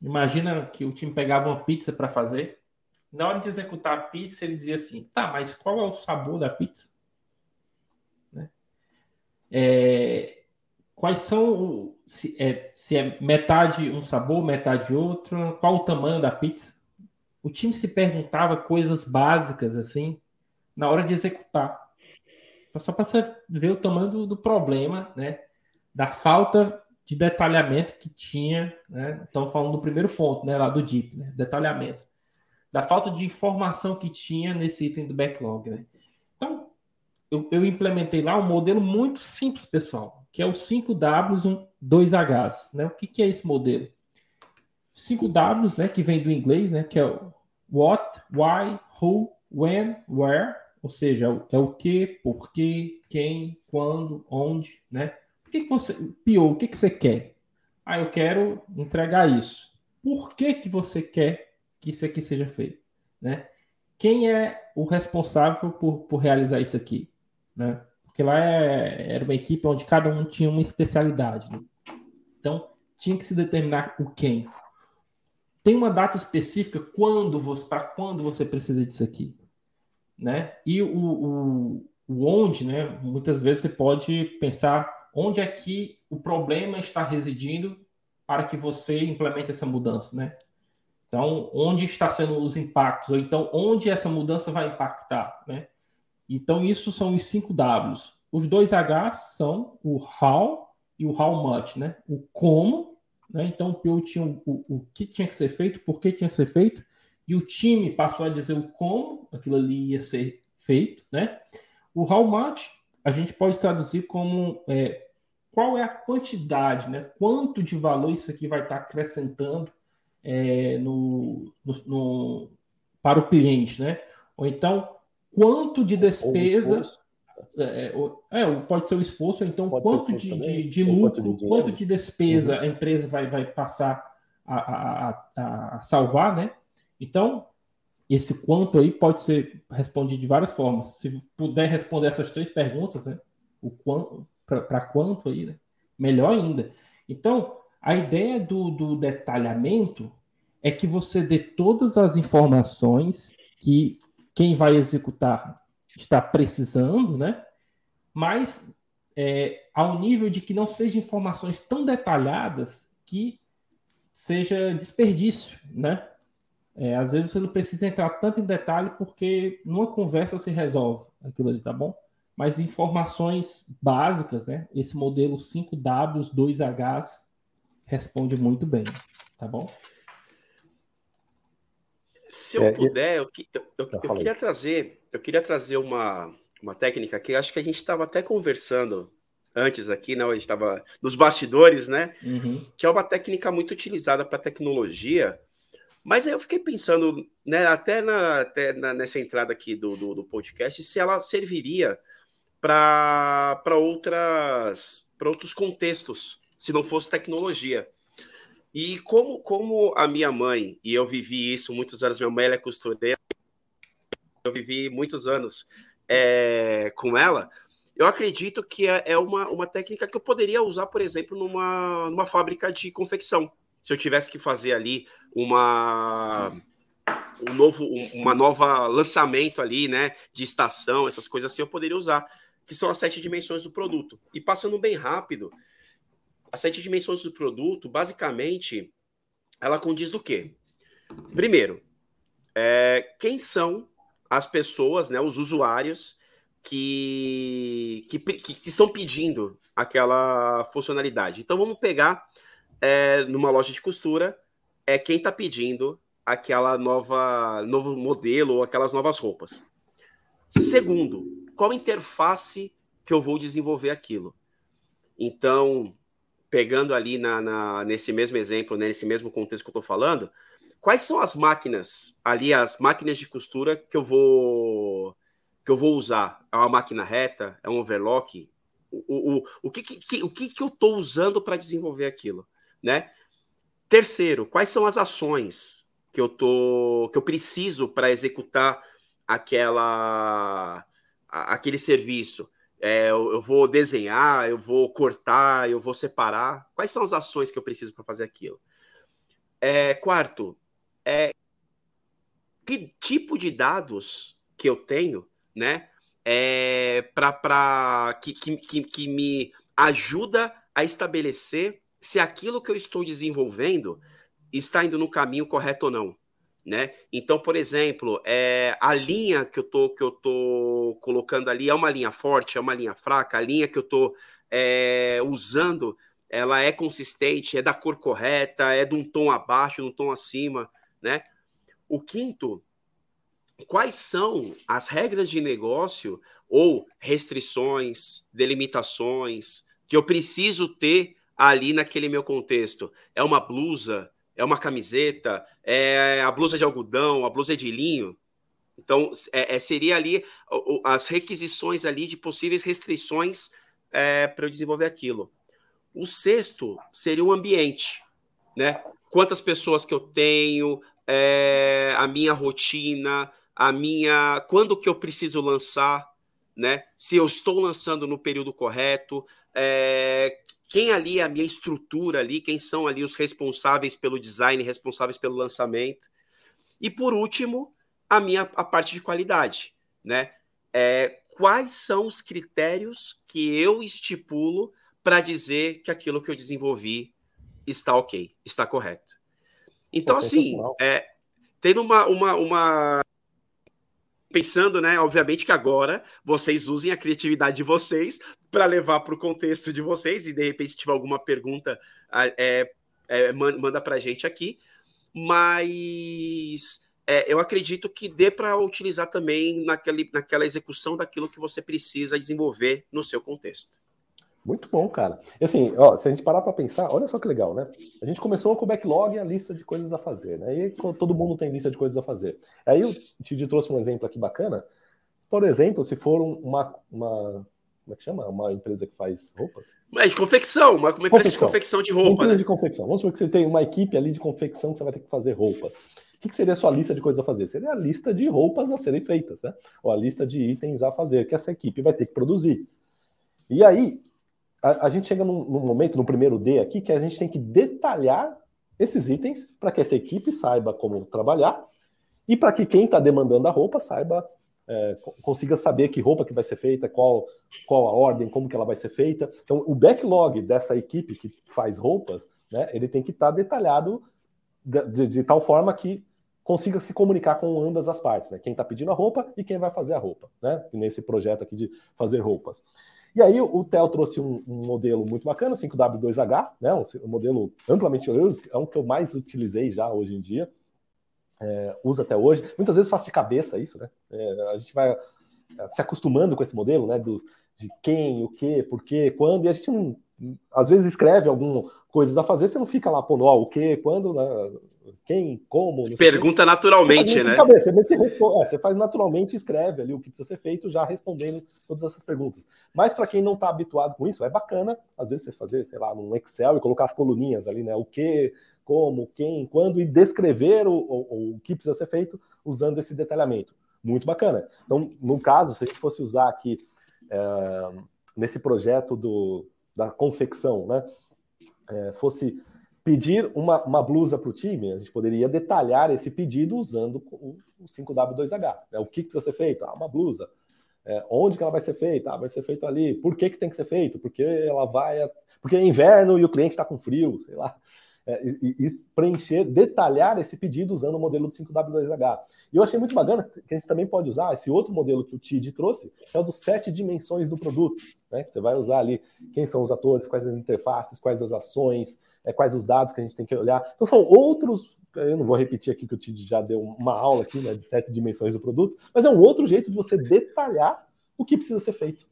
Imagina que o time pegava uma pizza para fazer. Na hora de executar a pizza, ele dizia assim: tá, mas qual é o sabor da pizza? Né? É, quais são. Se é, se é metade um sabor, metade outro, qual o tamanho da pizza? O time se perguntava coisas básicas assim na hora de executar. Só para ver o tamanho do, do problema, né? Da falta de detalhamento que tinha, né? Estamos falando do primeiro ponto, né? Lá do DIP, né? Detalhamento. Da falta de informação que tinha nesse item do backlog, né? Então, eu, eu implementei lá um modelo muito simples, pessoal, que é o 5Ws 2Hs, né? O que, que é esse modelo? 5Ws, né? Que vem do inglês, né? Que é o what, why, who, when, where, ou seja, é o que, porquê, quem, quando, onde, né? O que, que você. Pio, o que, que você quer? Ah, eu quero entregar isso. Por que, que você quer que isso aqui seja feito? Né? Quem é o responsável por, por realizar isso aqui? Né? Porque lá é, era uma equipe onde cada um tinha uma especialidade. Né? Então, tinha que se determinar o quem. Tem uma data específica quando você para quando você precisa disso aqui, né? E o, o, o onde, né? Muitas vezes você pode pensar onde é que o problema está residindo para que você implemente essa mudança, né? Então, onde está sendo os impactos? Ou então, onde essa mudança vai impactar, né? Então, isso são os cinco Ws. Os dois Hs são o how e o how much, né? O como, né? Então, o o, o que tinha que ser feito, por que tinha que ser feito, e o time passou a dizer o como aquilo ali ia ser feito, né? O how much a gente pode traduzir como é, qual é a quantidade, né? Quanto de valor isso aqui vai estar acrescentando é, no, no, no, para o cliente, né? Ou então, quanto de despesa. É, é, é, pode ser o esforço, ou então pode quanto de, de, de, lucro, quanto de, quanto de despesa uhum. a empresa vai, vai passar a, a, a, salvar, né? Então, esse quanto aí pode ser respondido de várias formas. Se puder responder essas três perguntas, né? O quanto, para quanto aí, né? Melhor ainda. Então, a ideia do, do detalhamento é que você dê todas as informações que quem vai executar está precisando, né? Mas é, ao nível de que não sejam informações tão detalhadas que seja desperdício, né? É, às vezes você não precisa entrar tanto em detalhe porque numa conversa se resolve aquilo ali, tá bom? Mas informações básicas, né? Esse modelo 5Ws, 2Hs responde muito bem, tá bom? Se eu é, puder, eu, eu, eu, eu queria trazer, eu queria trazer uma, uma técnica que acho que a gente estava até conversando antes aqui, né? A gente estava nos bastidores, né? Uhum. Que é uma técnica muito utilizada para tecnologia. Mas aí eu fiquei pensando, né, até, na, até na, nessa entrada aqui do, do, do, podcast, se ela serviria para outras para outros contextos, se não fosse tecnologia. E como, como a minha mãe, e eu vivi isso muitos anos, minha mãe é costureira, eu vivi muitos anos é, com ela, eu acredito que é, é uma, uma técnica que eu poderia usar, por exemplo, numa, numa fábrica de confecção. Se eu tivesse que fazer ali uma um novo uma nova lançamento ali, né, de estação, essas coisas assim, eu poderia usar, que são as sete dimensões do produto. E passando bem rápido, as sete dimensões do produto, basicamente, ela condiz do quê? Primeiro, é, quem são as pessoas, né, os usuários que, que, que, estão pedindo aquela funcionalidade. Então, vamos pegar é, numa loja de costura, é quem está pedindo aquela nova novo modelo ou aquelas novas roupas. Segundo, qual interface que eu vou desenvolver aquilo? Então, pegando ali na, na, nesse mesmo exemplo, né, nesse mesmo contexto que eu estou falando, quais são as máquinas ali, as máquinas de costura que eu vou que eu vou usar? É uma máquina reta? É um overlock? O, o, o, que, que, o que, que eu estou usando para desenvolver aquilo, né? Terceiro, quais são as ações que eu tô que eu preciso para executar aquela aquele serviço? É, eu, eu, vou desenhar, eu vou cortar, eu vou separar. Quais são as ações que eu preciso para fazer aquilo? É, quarto, é, que tipo de dados que eu tenho, né? É, para que, que, que me ajuda a estabelecer se aquilo que eu estou desenvolvendo está indo no caminho correto ou não né? Então, por exemplo, é, a linha que eu tô que eu tô colocando ali é uma linha forte, é uma linha fraca, a linha que eu tô é, usando, ela é consistente, é da cor correta, é de um tom abaixo, de um tom acima, né? O quinto, quais são as regras de negócio ou restrições, delimitações que eu preciso ter ali naquele meu contexto? É uma blusa? é uma camiseta, é a blusa de algodão, a blusa de linho. Então, é, é, seria ali as requisições ali de possíveis restrições é, para eu desenvolver aquilo. O sexto seria o ambiente, né? Quantas pessoas que eu tenho, é, a minha rotina, a minha, quando que eu preciso lançar, né? Se eu estou lançando no período correto, é, quem ali é a minha estrutura ali, quem são ali os responsáveis pelo design, responsáveis pelo lançamento. E por último, a minha a parte de qualidade, né? É, quais são os critérios que eu estipulo para dizer que aquilo que eu desenvolvi está ok, está correto. Então, assim, é, tendo uma, uma, uma. Pensando, né? Obviamente que agora vocês usem a criatividade de vocês para levar para o contexto de vocês, e de repente, se tiver alguma pergunta, é, é, manda para a gente aqui. Mas é, eu acredito que dê para utilizar também naquele, naquela execução daquilo que você precisa desenvolver no seu contexto. Muito bom, cara. E assim, ó, se a gente parar para pensar, olha só que legal, né? A gente começou com o backlog e a lista de coisas a fazer, né? E todo mundo tem lista de coisas a fazer. Aí o Tidi trouxe um exemplo aqui bacana. Por exemplo, se for uma, uma como é que chama? Uma empresa que faz roupas? É de confecção, uma, uma empresa confecção. de confecção de roupa. Uma empresa né? de confecção. Vamos supor que você tem uma equipe ali de confecção que você vai ter que fazer roupas. O que, que seria a sua lista de coisas a fazer? Seria a lista de roupas a serem feitas, né? Ou a lista de itens a fazer, que essa equipe vai ter que produzir. E aí, a, a gente chega num, num, momento, no primeiro D aqui, que a gente tem que detalhar esses itens para que essa equipe saiba como trabalhar e para que quem está demandando a roupa saiba, é, consiga saber que roupa que vai ser feita, qual, qual a ordem, como que ela vai ser feita. Então, o backlog dessa equipe que faz roupas, né, ele tem que estar tá detalhado de, de, de, tal forma que consiga se comunicar com ambas as partes, né? Quem está pedindo a roupa e quem vai fazer a roupa, né? Nesse projeto aqui de fazer roupas. E aí o Theo trouxe um, um, modelo muito bacana, 5W2H, né? Um, um modelo amplamente é um que eu mais utilizei já hoje em dia, é, uso até hoje. Muitas vezes faço de cabeça isso, né? É, a gente vai é, se acostumando com esse modelo, né? Do, de quem, o que, por quê, quando, e a gente não, às vezes escreve algumas coisas a fazer, você não fica lá pondo ó, o que, quando, né? quem, como. Pergunta naturalmente, você né? Cabeça, você, é, você faz naturalmente, escreve ali o que precisa ser feito, já respondendo todas essas perguntas. Mas para quem não está habituado com isso, é bacana, às vezes, você fazer, sei lá, num Excel e colocar as coluninhas ali, né? O que, como, quem, quando, e descrever o, o, o que precisa ser feito usando esse detalhamento. Muito bacana. Então, no caso, se a gente fosse usar aqui é, nesse projeto do, da confecção, né? É, fosse pedir uma, uma blusa para o time, a gente poderia detalhar esse pedido usando o, o 5W2H. Né? O que, precisa ser feito? Ah, uma blusa. É, onde que ela vai ser feita? Ah, vai ser feito ali. Por que, que tem que ser feito? Porque ela vai. Porque é inverno e o cliente está com frio, sei lá é, e, preencher, detalhar esse pedido usando o modelo do 5W2H. E eu achei muito bacana que a gente também pode usar esse outro modelo que o TID trouxe, que é o dos sete dimensões do produto. Né? Você vai usar ali quem são os atores, quais as interfaces, quais as ações, é, quais os dados que a gente tem que olhar. Então são outros. Eu não vou repetir aqui que o TID já deu uma aula aqui né, de sete dimensões do produto, mas é um outro jeito de você detalhar o que precisa ser feito.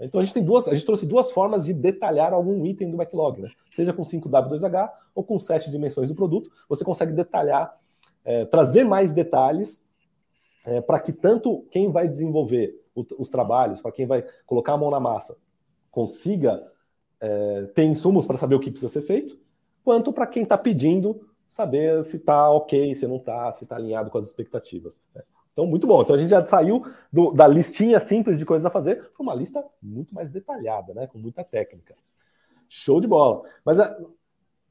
Então a gente tem duas, a gente trouxe duas formas de detalhar algum item do backlog, né? Seja com 5W2H ou com 7 dimensões do produto, você consegue detalhar, é, trazer mais detalhes é, para que tanto quem vai desenvolver o, os trabalhos, para quem vai colocar a mão na massa, consiga é, ter insumos para saber o que precisa ser feito, quanto para quem está pedindo saber se está ok, se não está, se está alinhado com as expectativas. Né? Então, muito bom. Então, a gente já saiu do, da listinha simples de coisas a fazer para uma lista muito mais detalhada, né? com muita técnica. Show de bola. Mas, a,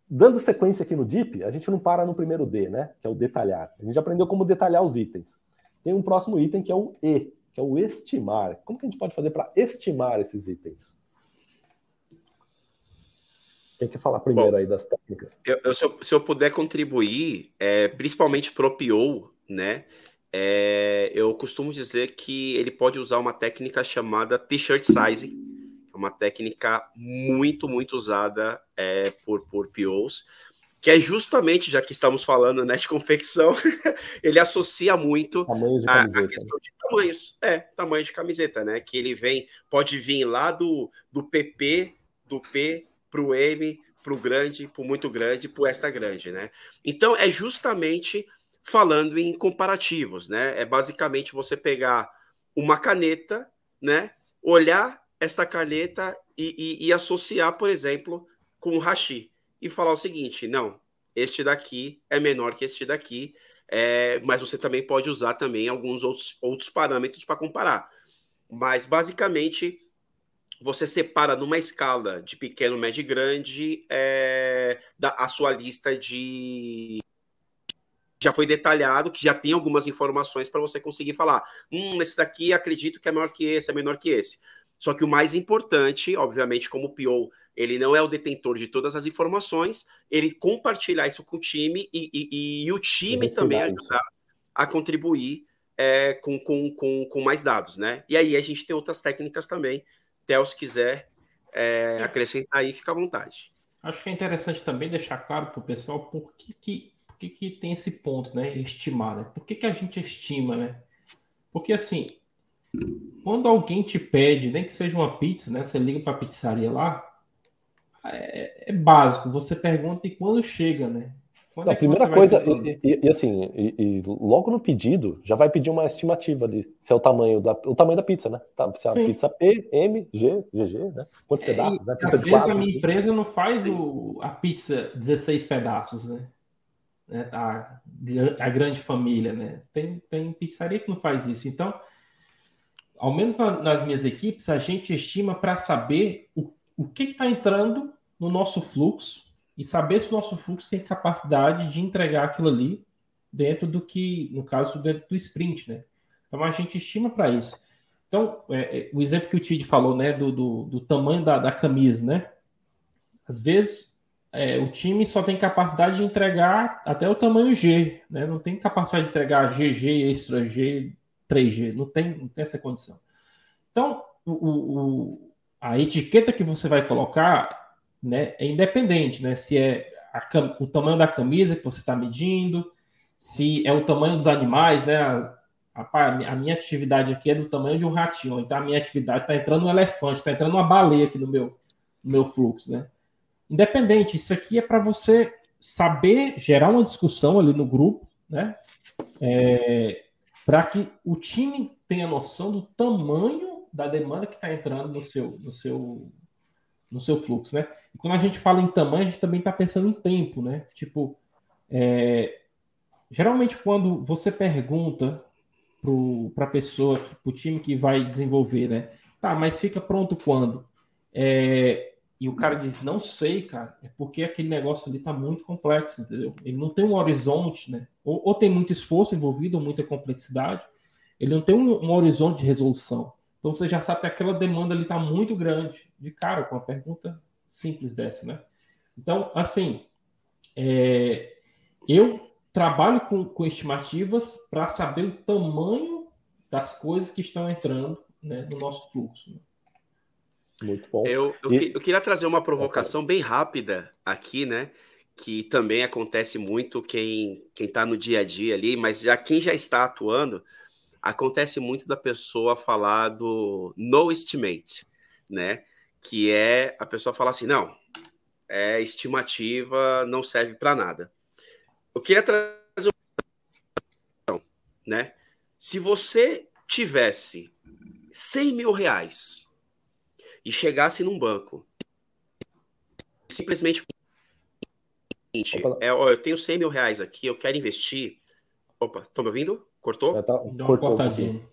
dando sequência aqui no DIP, a gente não para no primeiro D, né? que é o detalhar. A gente aprendeu como detalhar os itens. Tem um próximo item que é o E, que é o estimar. Como que a gente pode fazer para estimar esses itens? Quem quer falar primeiro Bom, aí das técnicas? Eu, eu, se, eu, se, eu, puder contribuir, é, principalmente pro PO, né? É, eu costumo dizer que ele pode usar uma técnica chamada t-shirt size, é uma técnica muito, muito usada é, por, por POs, que é justamente, já que estamos falando né, de confecção, ele associa muito a, a, questão de tamanhos. É, tamanho de camiseta, né? Que ele vem, pode vir lá do, do PP, do P para o M, para o grande, para o muito grande, para o extra grande, né? Então é justamente falando em comparativos, né? É basicamente você pegar uma caneta, né? Olhar essa caneta e, e, e associar, por exemplo, com o hashi e falar o seguinte: não, este daqui é menor que este daqui, é, mas você também pode usar também alguns outros, outros parâmetros para comparar. Mas basicamente você separa numa escala de pequeno, médio e grande é, da, a sua lista de já foi detalhado, que já tem algumas informações para você conseguir falar. Hum, esse daqui acredito que é maior que esse, é menor que esse. Só que o mais importante, obviamente, como o PO ele não é o detentor de todas as informações, ele compartilhar isso com o time e, e, e o time também ajudar a contribuir é, com, com, com, com, mais dados, né? E aí a gente tem outras técnicas também. Theo, se quiser é, acrescentar aí, fica à vontade. Acho que é interessante também deixar claro para o pessoal por que, que, por que, que tem esse ponto, né? Estimar, né? Por que, que a gente estima, né? Porque assim, quando alguém te pede, nem que seja uma pizza, né? Você liga para a pizzaria lá, é, é, básico. Você pergunta e quando chega, né? Quando a é primeira coisa, e, e, e, assim, e, e, logo no pedido, já vai pedir uma estimativa de se é o tamanho da, o tamanho da pizza, né? Tá, se é uma pizza P, M, G, GG, né? Quantos é, pedaços? Né? Pizza às vezes quatro, a minha assim. empresa não faz o, a pizza 16 pedaços, né? Né? A, a grande família, né? Tem, tem pizzaria que não faz isso. Então, ao menos na, nas minhas equipes, a gente estima para saber o, o que está entrando no nosso fluxo e saber se o nosso fluxo tem capacidade de entregar aquilo ali dentro do que, no caso, dentro do sprint, né? Então a gente estima para isso. Então, é, é, o exemplo que o Tid falou, né, do, do, do tamanho da, da, camisa, né? Às vezes é, o time só tem capacidade de entregar até o tamanho G, né? Não tem capacidade de entregar GG, extra G, 3G, não tem, não tem essa condição. Então, o, o, a etiqueta que você vai colocar né, é independente, né? Se é a, o tamanho da camisa que você está medindo, se é o tamanho dos animais, né? A, a, a, minha atividade aqui é do tamanho de um ratinho, então a minha atividade está entrando um elefante, está entrando uma baleia aqui no meu, no meu fluxo, né? Independente, isso aqui é para você saber gerar uma discussão ali no grupo, né? É, para que o time tenha noção do tamanho da demanda que está entrando no seu, no seu no seu fluxo, né? E quando a gente fala em tamanho, a gente também está pensando em tempo, né? Tipo, é, geralmente quando você pergunta para a pessoa, para o time que vai desenvolver, né? Tá, mas fica pronto quando? É, e o cara diz, não sei, cara, é porque aquele negócio ali está muito complexo, entendeu? Ele não tem um horizonte, né? Ou, ou, tem muito esforço envolvido, ou muita complexidade, ele não tem um, um horizonte de resolução. Então você já sabe que aquela demanda ali está muito grande, de cara, com uma pergunta simples dessa, né? Então, assim, é, eu trabalho com, com estimativas para saber o tamanho das coisas que estão entrando né, no nosso fluxo. Né? Muito bom. Eu, eu, e... eu, queria trazer uma provocação bem rápida aqui, né? Que também acontece muito quem está no dia a dia ali, mas já quem já está atuando, acontece muito da pessoa falar do no estimate, né? Que é a pessoa falar assim, não, é estimativa, não serve para nada. Eu queria trazer uma né? Se você tivesse 100 mil reais e chegasse num banco, simplesmente é, ó, eu tenho 100 mil reais aqui, eu quero investir. Opa, estão me ouvindo? Cortou? Tá, cortou um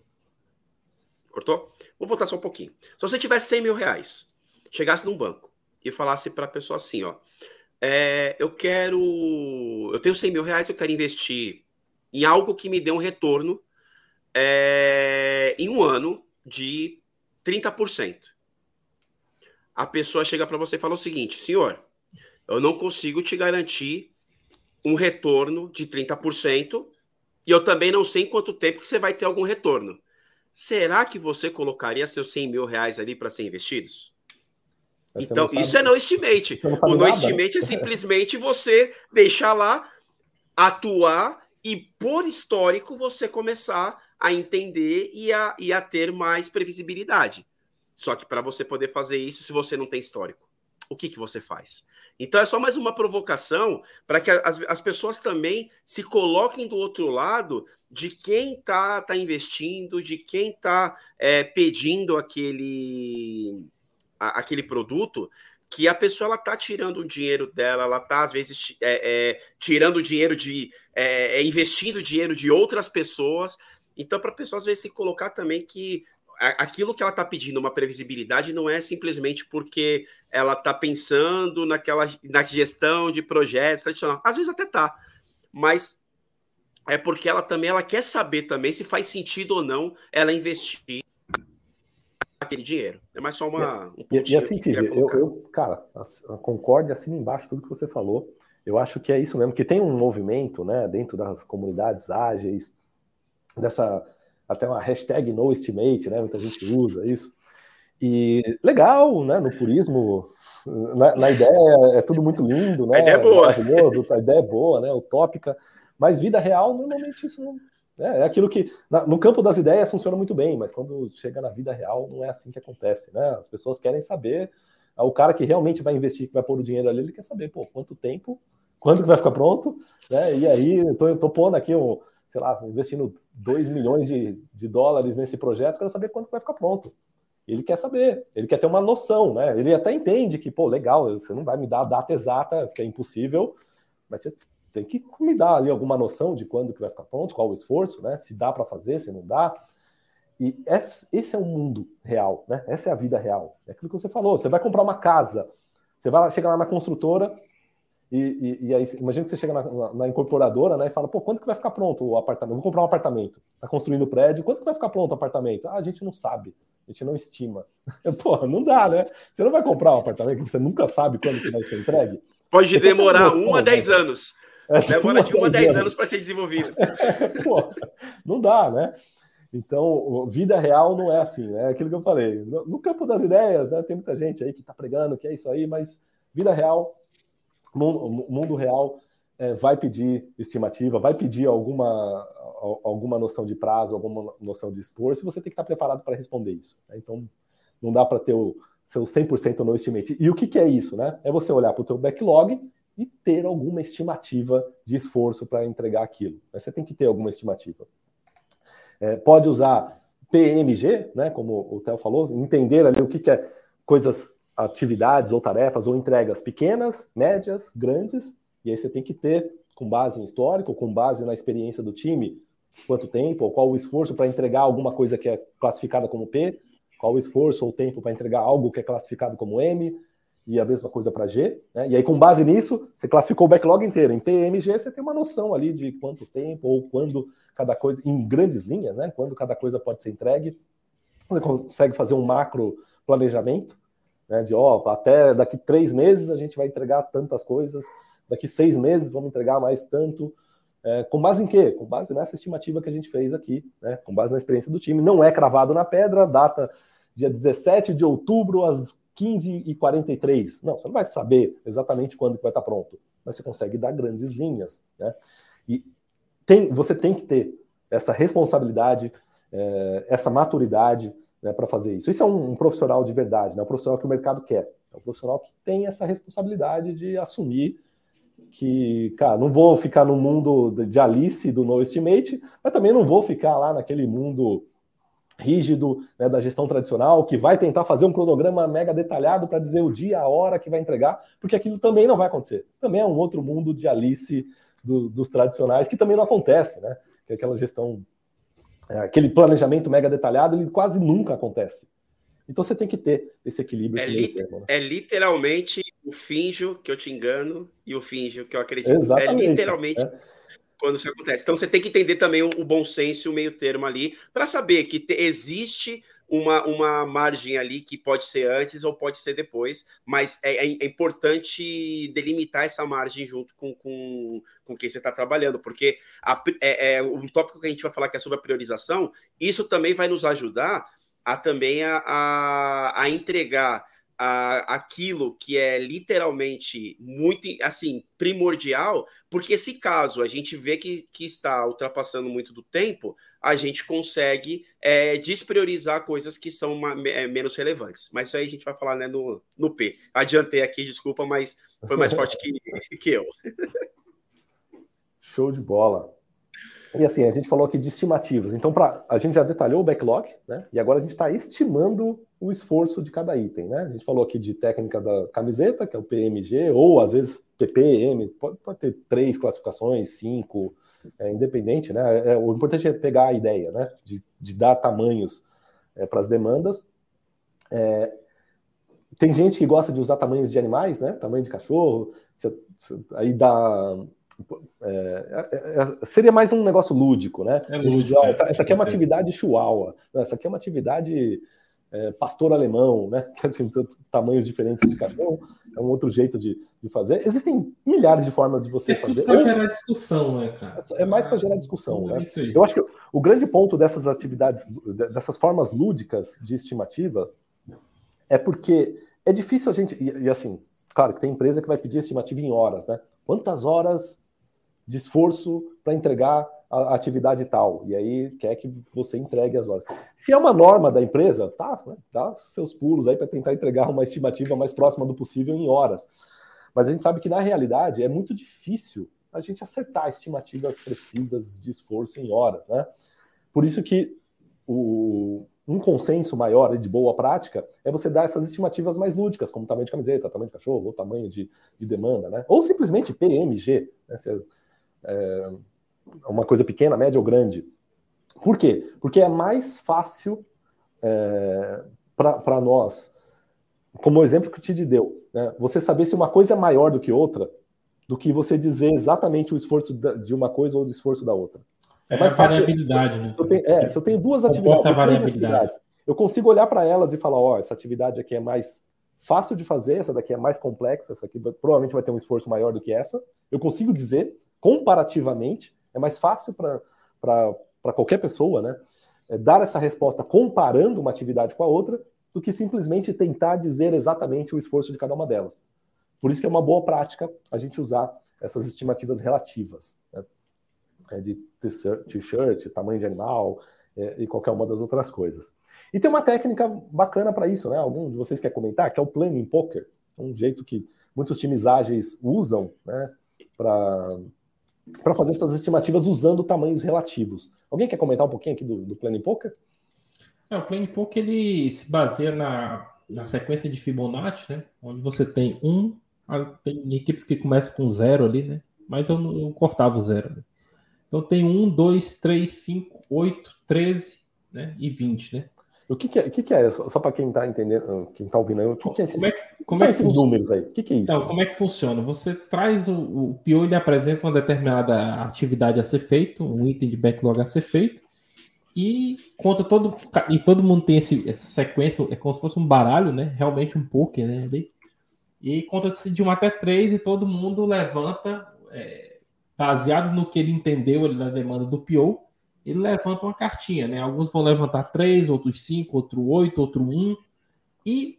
Cortou? Vou voltar só um pouquinho. Se você tivesse 100 mil reais, chegasse num banco e falasse para a pessoa assim, ó, é, eu quero, eu tenho 100 mil reais, eu quero investir em algo que me dê um retorno é, em um ano de 30%. A pessoa chega para você e fala o seguinte, senhor, eu não consigo te garantir um retorno de 30%, e eu também não sei em quanto tempo que você vai ter algum retorno. Será que você colocaria seus 100 mil reais ali para ser investidos? Mas então, isso é no estimate. O no nada. estimate é simplesmente você deixar lá, atuar e, por histórico, você começar a entender e a, e a ter mais previsibilidade. Só que para você poder fazer isso, se você não tem histórico, o que, que você faz? Então é só mais uma provocação para que as, as pessoas também se coloquem do outro lado de quem está tá investindo, de quem está é, pedindo aquele, a, aquele produto, que a pessoa ela está tirando o dinheiro dela, ela está às vezes é, é, tirando o dinheiro de é, é, investindo dinheiro de outras pessoas. Então, para a pessoa às vezes se colocar também que aquilo que ela está pedindo, uma previsibilidade, não é simplesmente porque ela está pensando naquela na gestão de projetos tradicional. Às vezes até tá, mas é porque ela também ela quer saber também se faz sentido ou não ela investir aquele dinheiro. É mais só uma. Um e, e assim, Tid, eu, eu, cara, concordo e assino embaixo tudo que você falou. Eu acho que é isso mesmo, que tem um movimento, né, dentro das comunidades ágeis, dessa até uma hashtag no estimate, né? Muita gente usa isso. E legal, né? No purismo, na, na ideia é tudo muito lindo, né? A ideia é boa. Maravilhoso, a ideia é boa, né? Utópica. Mas vida real, normalmente isso não. É, é aquilo que na, no campo das ideias funciona muito bem, mas quando chega na vida real não é assim que acontece, né? As pessoas querem saber, o cara que realmente vai investir, que vai pôr o dinheiro ali, ele quer saber, pô, quanto tempo, quando que vai ficar pronto, né? E aí, eu tô, eu tô pondo aqui um, sei lá, investindo 2 milhões de, de dólares nesse projeto, quero saber quando vai ficar pronto. Ele quer saber, ele quer ter uma noção, né? Ele até entende que, pô, legal, você não vai me dar a data exata, que é impossível, mas você tem que me dar ali alguma noção de quando que vai ficar pronto, qual o esforço, né? Se dá para fazer, se não dá. E esse é o mundo real, né? Essa é a vida real. É aquilo que você falou. Você vai comprar uma casa, você vai chegar lá na construtora, e, e, e, aí, imagina que você chega na, na, na, incorporadora né, e fala, pô, quando que vai ficar pronto o apartamento? vou comprar um apartamento. Está construindo o prédio, quando que vai ficar pronto o apartamento? Ah, a gente não sabe, a gente não estima. Pô, não dá, né? Você não vai comprar um apartamento que você nunca sabe quando que vai ser entregue. Pode demorar um a dez né? anos. É, Demora de um a dez anos para ser desenvolvido. Pô, não dá, né? Então, vida real não é assim, né? É aquilo que eu falei. No, no campo das ideias, né? Tem muita gente aí que está pregando que é isso aí, mas vida real mundo, mundo real é, vai pedir estimativa, vai pedir alguma, alguma noção de prazo, alguma noção de esforço, e você tem que estar preparado para responder isso. Né? Então, não dá para ter o seu 100% no estimate. E o que, que é isso? Né? É você olhar para o seu backlog e ter alguma estimativa de esforço para entregar aquilo. Você tem que ter alguma estimativa. É, pode usar PMG, né, como o Theo falou, entender ali o que, que é coisas atividades ou tarefas ou entregas pequenas, médias, grandes, e aí você tem que ter, com base em histórico, com base na experiência do time, quanto tempo, ou qual o esforço para entregar alguma coisa que é classificada como P, qual o esforço ou tempo para entregar algo que é classificado como M, e a mesma coisa para G. Né? E aí, com base nisso, você classificou o backlog inteiro. Em PMG, você tem uma noção ali de quanto tempo ou quando cada coisa, em grandes linhas, né? quando cada coisa pode ser entregue. Você consegue fazer um macro planejamento né? De ó, até daqui três meses a gente vai entregar tantas coisas, daqui seis meses vamos entregar mais tanto. É, com base em quê? Com base nessa estimativa que a gente fez aqui, né? com base na experiência do time. Não é cravado na pedra, data dia 17 de outubro, às 15h43. Não, você não vai saber exatamente quando vai estar pronto, mas você consegue dar grandes linhas. Né? E tem, você tem que ter essa responsabilidade, é, essa maturidade né, para fazer isso. Isso é um, um, profissional de verdade, né, um profissional que o mercado quer. É um profissional que tem essa responsabilidade de assumir que, cara, não vou ficar no mundo de Alice do No Estimate, mas também não vou ficar lá naquele mundo rígido né, da gestão tradicional, que vai tentar fazer um cronograma mega detalhado para dizer o dia, a hora que vai entregar, porque aquilo também não vai acontecer. Também é um outro mundo de Alice do, dos tradicionais que também não acontece, né? Que é aquela gestão aquele planejamento mega detalhado, ele quase nunca acontece. Então você tem que ter esse equilíbrio. É, esse li termo, né? é literalmente o finjo que eu te engano e o finjo que eu acredito. É Exatamente, é literalmente é. quando isso acontece. Então você tem que entender também o, o bom senso e o meio termo ali, para saber que te, existe uma, uma margem ali que pode ser antes ou pode ser depois, mas é, é, é importante delimitar essa margem junto com, com, com quem você está trabalhando, porque a, é, é, um tópico que a gente vai falar que é sobre a priorização, isso também vai nos ajudar a também a, a, a entregar a, aquilo que é literalmente muito assim primordial, porque se caso a gente vê que, que está ultrapassando muito do tempo, a gente consegue é, despriorizar coisas que são uma, é, menos relevantes. Mas isso aí a gente vai falar né, no, no P. Adiantei aqui, desculpa, mas foi mais forte que, que eu. Show de bola. E assim, a gente falou aqui de estimativas. Então, pra, a gente já detalhou o backlog, né? E agora a gente está estimando o esforço de cada item, né? A gente falou aqui de técnica da camiseta, que é o PMG, ou às vezes PPM, pode, pode ter três classificações, cinco, é, independente, né? É, é, o importante é pegar a ideia, né? De, de dar tamanhos é, para as demandas. É, tem gente que gosta de usar tamanhos de animais, né? Tamanho de cachorro, aí dá. É, é, seria mais um negócio lúdico, né? Lúdico, essa, essa, aqui é uma atividade chihuahua, essa aqui é uma atividade é, pastor alemão, né? Que assim, tamanhos diferentes de cachorro, é um outro jeito de, de fazer. Existem milhares de formas de você é fazer. para gerar discussão, né, cara? É mais para gerar discussão, é né? Eu acho que o grande ponto dessas atividades, dessas formas lúdicas de estimativas, é porque é difícil a gente. E, e assim, claro que tem empresa que vai pedir estimativa em horas, né? Quantas horas de esforço para entregar a atividade tal, e aí quer que você entregue as horas. Se é uma norma da empresa, tá, né, dá seus pulos aí para tentar entregar uma estimativa mais próxima do possível em horas. Mas a gente sabe que na realidade é muito difícil a gente acertar estimativas precisas de esforço em horas, né? Por isso que o, um consenso maior de boa prática é você dar essas estimativas mais lúdicas, como tamanho de camiseta, tamanho de cachorro, ou tamanho de, de demanda, né? Ou simplesmente PMG, né? É, uma coisa pequena, média ou grande. Por quê? Porque é mais fácil é, para nós, como o exemplo que o Tid deu, né, você saber se uma coisa é maior do que outra, do que você dizer exatamente o esforço de uma coisa ou o esforço da outra. É, é mais fácil. variabilidade, né? Eu tenho, é, se eu tenho duas atividades, atividades, eu consigo olhar para elas e falar, ó, oh, essa atividade aqui é mais fácil de fazer, essa daqui é mais complexa, essa aqui provavelmente vai ter um esforço maior do que essa. Eu consigo dizer comparativamente é mais fácil para qualquer pessoa, né? É dar essa resposta comparando uma atividade com a outra do que simplesmente tentar dizer exatamente o esforço de cada uma delas. Por isso que é uma boa prática a gente usar essas estimativas relativas, né? é de t-shirt, tamanho de animal é, e qualquer uma das outras coisas. E tem uma técnica bacana para isso, né? Algum de vocês quer comentar? Que é o planning poker, um jeito que muitos times ágeis usam, né? Para para fazer essas estimativas usando tamanhos relativos. Alguém quer comentar um pouquinho aqui do, do Planning Poker? É, o Planning Poker ele se baseia na, na sequência de Fibonacci, né? Onde você tem um, tem equipes que começam com zero ali, né? Mas eu, não, eu cortava o zero. Né? Então tem um, dois, três, cinco, oito, treze, né? E vinte, né? O que, que, é, que, que é? Só, para quem está entendendo, quem está ouvindo, o que, que é esses, como é, como é esses números aí? O que, que é isso? Então, como é que funciona? Você traz o, o PO, ele apresenta uma determinada atividade a ser feita, um item de backlog a ser feito, e conta todo. E todo mundo tem esse, essa sequência, é como se fosse um baralho, né? Realmente um poker, né? E conta-se de 1 até 3 e todo mundo levanta, é, baseado no que ele entendeu ele, na demanda do PO, ele levanta uma cartinha, né? Alguns vão levantar três, outros cinco, outro oito, outro um. E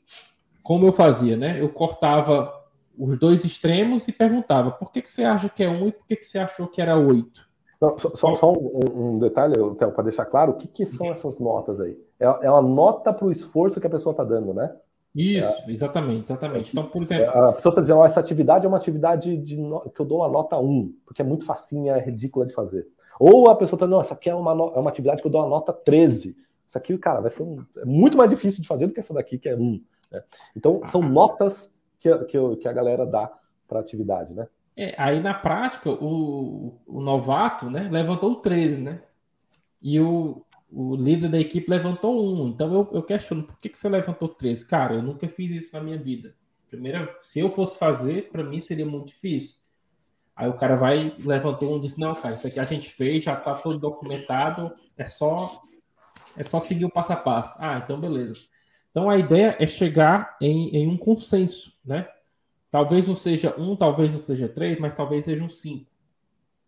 como eu fazia, né? Eu cortava os dois extremos e perguntava por que, que você acha que é um e por que, que você achou que era oito. Não, só, só, só um, um, detalhe, para deixar claro, o que, que são essas notas aí? É, é uma nota para o esforço que a pessoa está dando, né? Isso, é, exatamente, exatamente. Então, por exemplo. A pessoa está dizendo, oh, essa atividade é uma atividade de que eu dou uma nota 1, porque é muito facinha, é ridícula de fazer. Ou a pessoa está, não, essa aqui é uma, é uma atividade que eu dou uma nota 13. Isso aqui, cara, vai ser um... é muito mais difícil de fazer do que essa daqui, que é 1. Né? Então, são ah. notas que, que, que a galera dá para a atividade, né? É, aí na prática, o, o novato né, levantou o 13, né? E o, o líder da equipe levantou um. Então eu, eu questiono, por que, que você levantou 13? Cara, eu nunca fiz isso na minha vida. Primeira, se eu fosse fazer, para mim seria muito difícil. Aí o cara vai, levantou um e disse: Não, cara, isso aqui a gente fez, já está todo documentado, é só é só seguir o passo a passo. Ah, então beleza. Então a ideia é chegar em, em um consenso, né? Talvez não seja um, talvez não seja três, mas talvez seja um cinco,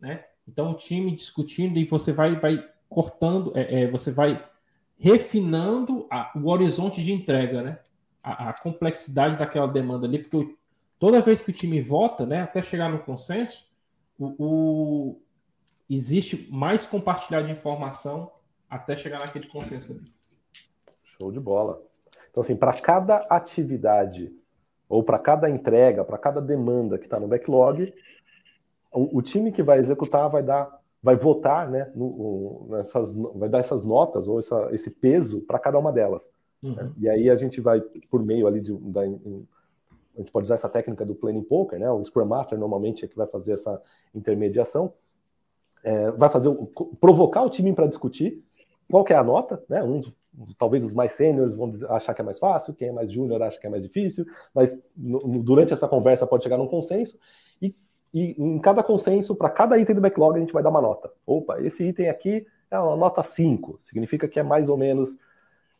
né? Então o time discutindo e você vai, vai cortando, é, é você vai refinando a, o horizonte de entrega, né? A, a, complexidade daquela demanda ali, porque toda vez que o time vota, né, até chegar no consenso, o, o existe mais compartilhar de informação até chegar naquele consenso. Show de bola. Então, assim, para cada atividade ou para cada entrega, para cada demanda que está no backlog, o, o, time que vai executar vai dar, vai votar, né, no, nessas, vai dar essas notas ou essa, esse peso para cada uma delas. Uhum. Né? E aí a gente vai por meio ali de, da, a gente pode usar essa técnica do planning poker, né? O Scrum Master normalmente é que vai fazer essa intermediação, é, vai fazer provocar o time para discutir qual é a nota, né? Uns, talvez os mais sêniores vão achar que é mais fácil, quem é mais júnior acha que é mais difícil, mas no, durante essa conversa pode chegar num consenso e, e em cada consenso, para cada item do backlog, a gente vai dar uma nota. Opa, esse item aqui é uma nota 5, significa que é mais ou menos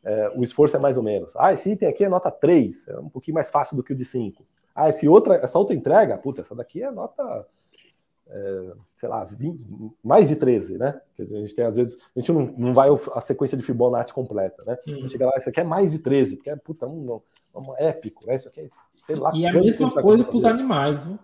é, o esforço é mais ou menos. Ah, esse item aqui é nota 3, é um pouquinho mais fácil do que o de 5. Ah, esse outra, essa outra entrega, puta, essa daqui é nota, é, sei lá, 20, mais de 13, né? A gente tem, às vezes, a gente não, não vai a sequência de Fibonacci completa, né? Hum. Chega lá, isso aqui é mais de 13, porque é, puta, um, um épico, né? Isso aqui é, sei lá. E a mesma coisa para os animais, viu?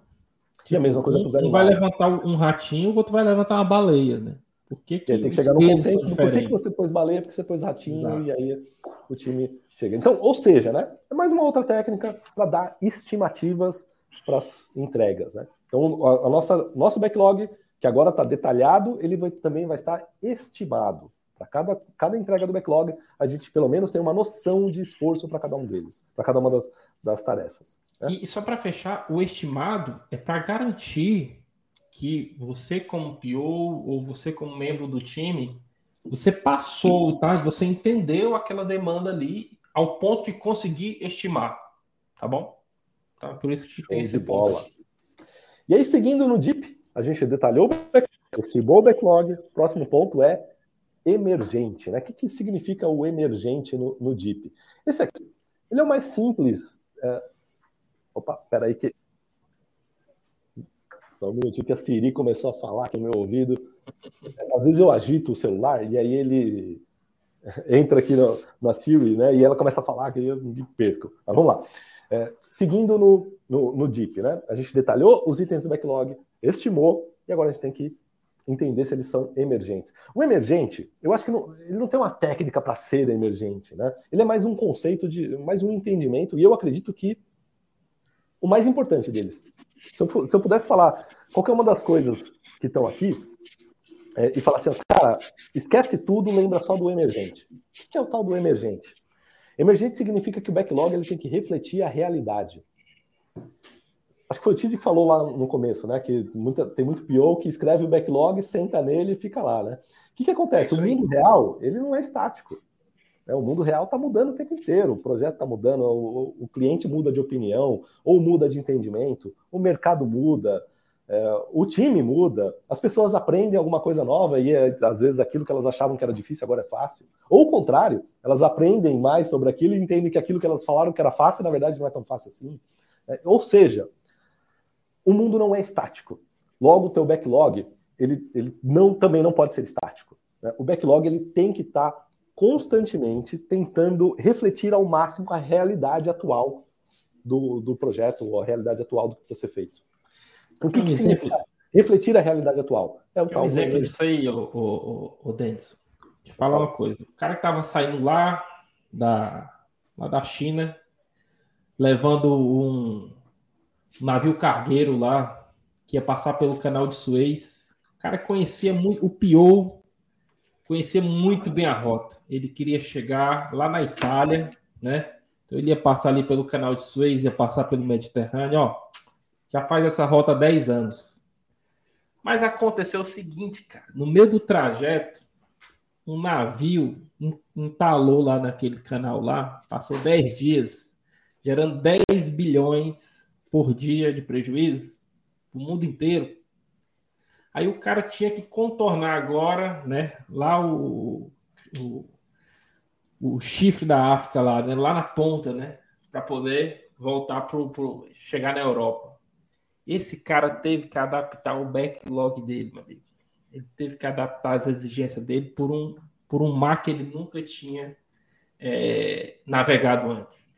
E a mesma coisa para os animais. Um vai levantar um ratinho, o outro vai levantar uma baleia, né? Por que, que tem que chegar no consenso por que, que você pôs baleia, porque você pôs ratinho, Exato. e aí o time chega. Então, ou seja, né? É mais uma outra técnica para dar estimativas para as entregas, né? Então, a, a, nossa nosso backlog, que agora está detalhado, ele vai, também vai estar estimado. Para cada, cada entrega do backlog, a gente pelo menos tem uma noção de esforço para cada um deles, para cada uma das, das tarefas. Né? E, e só para fechar, o estimado é para garantir que você como PO ou você como membro do time, você passou, tá? Você entendeu aquela demanda ali ao ponto de conseguir estimar, tá bom? Tá? Por isso que Show tem esse bola. E aí, seguindo no DIP, a gente detalhou o backlog. Próximo ponto é emergente, né? O que, que significa o emergente no, no DIP? Esse aqui, ele é o mais simples. É... Opa, peraí que só um minutinho que a Siri começou a falar aqui no meu ouvido. Às vezes eu agito o celular e aí ele entra aqui no, na Siri, né? E ela começa a falar que eu me perco. Mas vamos lá. É, seguindo no, no, no Deep, né? A gente detalhou os itens do backlog, estimou, e agora a gente tem que entender se eles são emergentes. O emergente, eu acho que não, ele não tem uma técnica para ser emergente, né? Ele é mais um conceito de, mais um entendimento, e eu acredito que o mais importante deles. Se eu, se eu pudesse falar qualquer uma das coisas que estão aqui, é, e falar assim, cara, esquece tudo, lembra só do emergente. O que é o tal do emergente? Emergente significa que o backlog ele tem que refletir a realidade. Acho que foi o Tid que falou lá no começo, né? Que muita, tem muito PO que escreve o backlog, senta nele e fica lá, né? O que, que acontece? É o mundo real, ele não é estático. Né? O mundo real está mudando o tempo inteiro, o projeto está mudando, o, cliente muda de opinião, ou muda de entendimento, o mercado muda, é, o time muda, as pessoas aprendem alguma coisa nova e é, às vezes aquilo que elas achavam que era difícil agora é fácil. Ou o contrário, elas aprendem mais sobre aquilo e entendem que aquilo que elas falaram que era fácil, na verdade, não é tão fácil assim. É, ou seja, o mundo não é estático. Logo, o teu backlog, ele, ele não, também não pode ser estático. Né? O backlog ele tem que estar tá constantemente tentando refletir ao máximo a realidade atual do, do projeto, ou a realidade atual do que precisa ser feito. O que, um que significa refletir a realidade atual? É o tal. Um exemplo disso aí, o, o, o, Denison. Te falar uma coisa. O cara que estava saindo lá da, lá da China, levando um navio cargueiro lá, que ia passar pelo canal de Suez. O cara conhecia muito o Pio, conhecia muito bem a rota. Ele queria chegar lá na Itália, né? Então ele ia passar ali pelo canal de Suez, ia passar pelo Mediterrâneo, ó já faz essa rota há 10 anos. Mas aconteceu o seguinte, cara, no meio do trajeto, um navio entalou lá naquele canal lá, passou 10 dias, gerando 10 bilhões por dia de prejuízo o mundo inteiro. Aí o cara tinha que contornar agora, né, lá o, o, o chifre da África lá, né, lá na ponta, né, para poder voltar para chegar na Europa. Esse cara teve que adaptar o backlog dele, meu amigo. Ele teve que adaptar as exigências dele por um, por um mar que ele nunca tinha é, navegado antes.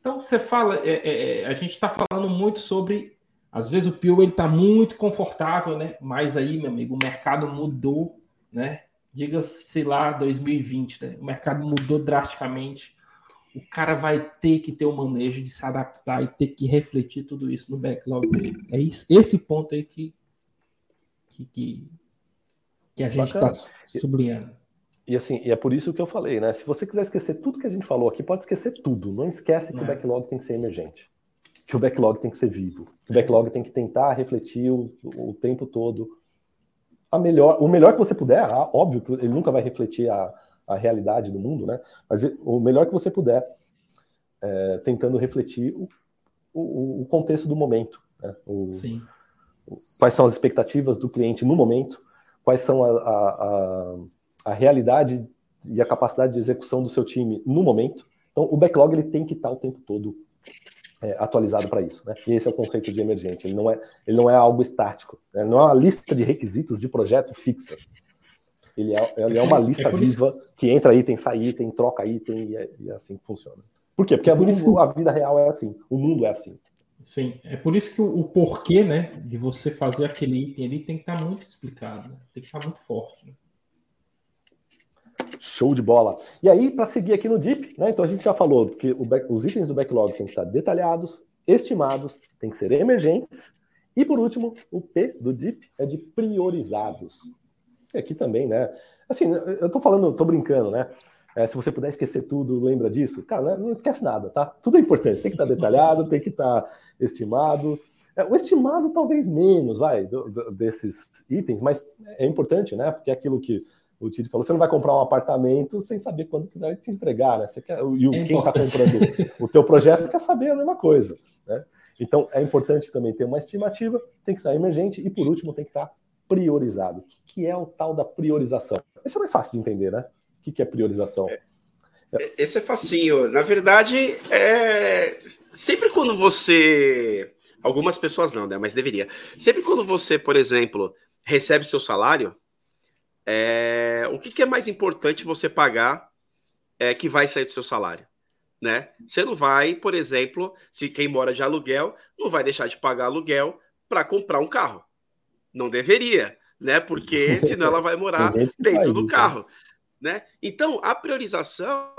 Então você fala, é, é, é a gente está falando muito sobre, às vezes o Pio ele está muito confortável, né? Mas aí, meu amigo, o mercado mudou, né? Diga-se lá 2020, né? O mercado mudou drasticamente o cara vai ter que ter o manejo de se adaptar e ter que refletir tudo isso no backlog dele. É isso, esse ponto aí que, que, que, que a gente está sublinhando. E, assim, e é por isso que eu falei, né? Se você quiser esquecer tudo que a gente falou aqui, pode esquecer tudo. Não esquece que Não. o backlog tem que ser emergente. Que o backlog tem que ser vivo. Que o backlog tem que tentar refletir o, o tempo todo. A melhor, o melhor que você puder, ah, óbvio que ele nunca vai refletir a, a realidade do mundo, né? Mas o melhor que você puder, é, tentando refletir o, o, o, contexto do momento. Né? O, Sim. Quais são as expectativas do cliente no momento? Quais são a, a, a, a realidade e a capacidade de execução do seu time no momento. Então, o backlog ele tem que estar o tempo todo é, atualizado para isso. Né? E esse é o conceito de emergente. Ele não é, ele não é algo estático. Né? Não é uma lista de requisitos de projeto fixa. Ele é, ele é uma lista é viva que entra item, sai item, troca item e é, e é assim que funciona. Por quê? Porque é por isso a vida real é assim, o mundo é assim. Sim, é por isso que o, o porquê, né, de você fazer aquele item ali tem que estar tá muito explicado, né? tem que estar tá muito forte. Né? Show de bola. E aí, para seguir aqui no DIP, né? Então a gente já falou que back, os itens do backlog têm que estar detalhados, estimados, têm que ser emergentes. E por último, o P do DIP é de priorizados. E aqui também, né? Assim, eu tô falando, tô brincando, né? É, se você puder esquecer tudo, lembra disso? Cara, né? não esquece nada, tá? Tudo é importante. Tem que estar detalhado, tem que estar estimado. É, o estimado talvez menos, vai, do, do, desses itens, mas é importante, né? Porque é aquilo que o Tiri falou, você não vai comprar um apartamento sem saber quando que vai te entregar, né? Você quer, e o, é quem está comprando o teu projeto quer saber a mesma coisa, né? Então é importante também ter uma estimativa, tem que estar emergente e por último tem que estar priorizado. O que, que é o tal da priorização? Esse é mais fácil de entender, né? O que, que é priorização? É, esse é facinho. Na verdade, é sempre quando você, algumas pessoas não, né? Mas deveria. Sempre quando você, por exemplo, recebe seu salário é, o que, que, é mais importante você pagar é, que vai sair do seu salário? Né? Você não vai, por exemplo, se quem mora de aluguel, não vai deixar de pagar aluguel para comprar um carro. Não deveria, né? Porque senão ela vai morar dentro do isso, carro. Né? né? Então, a priorização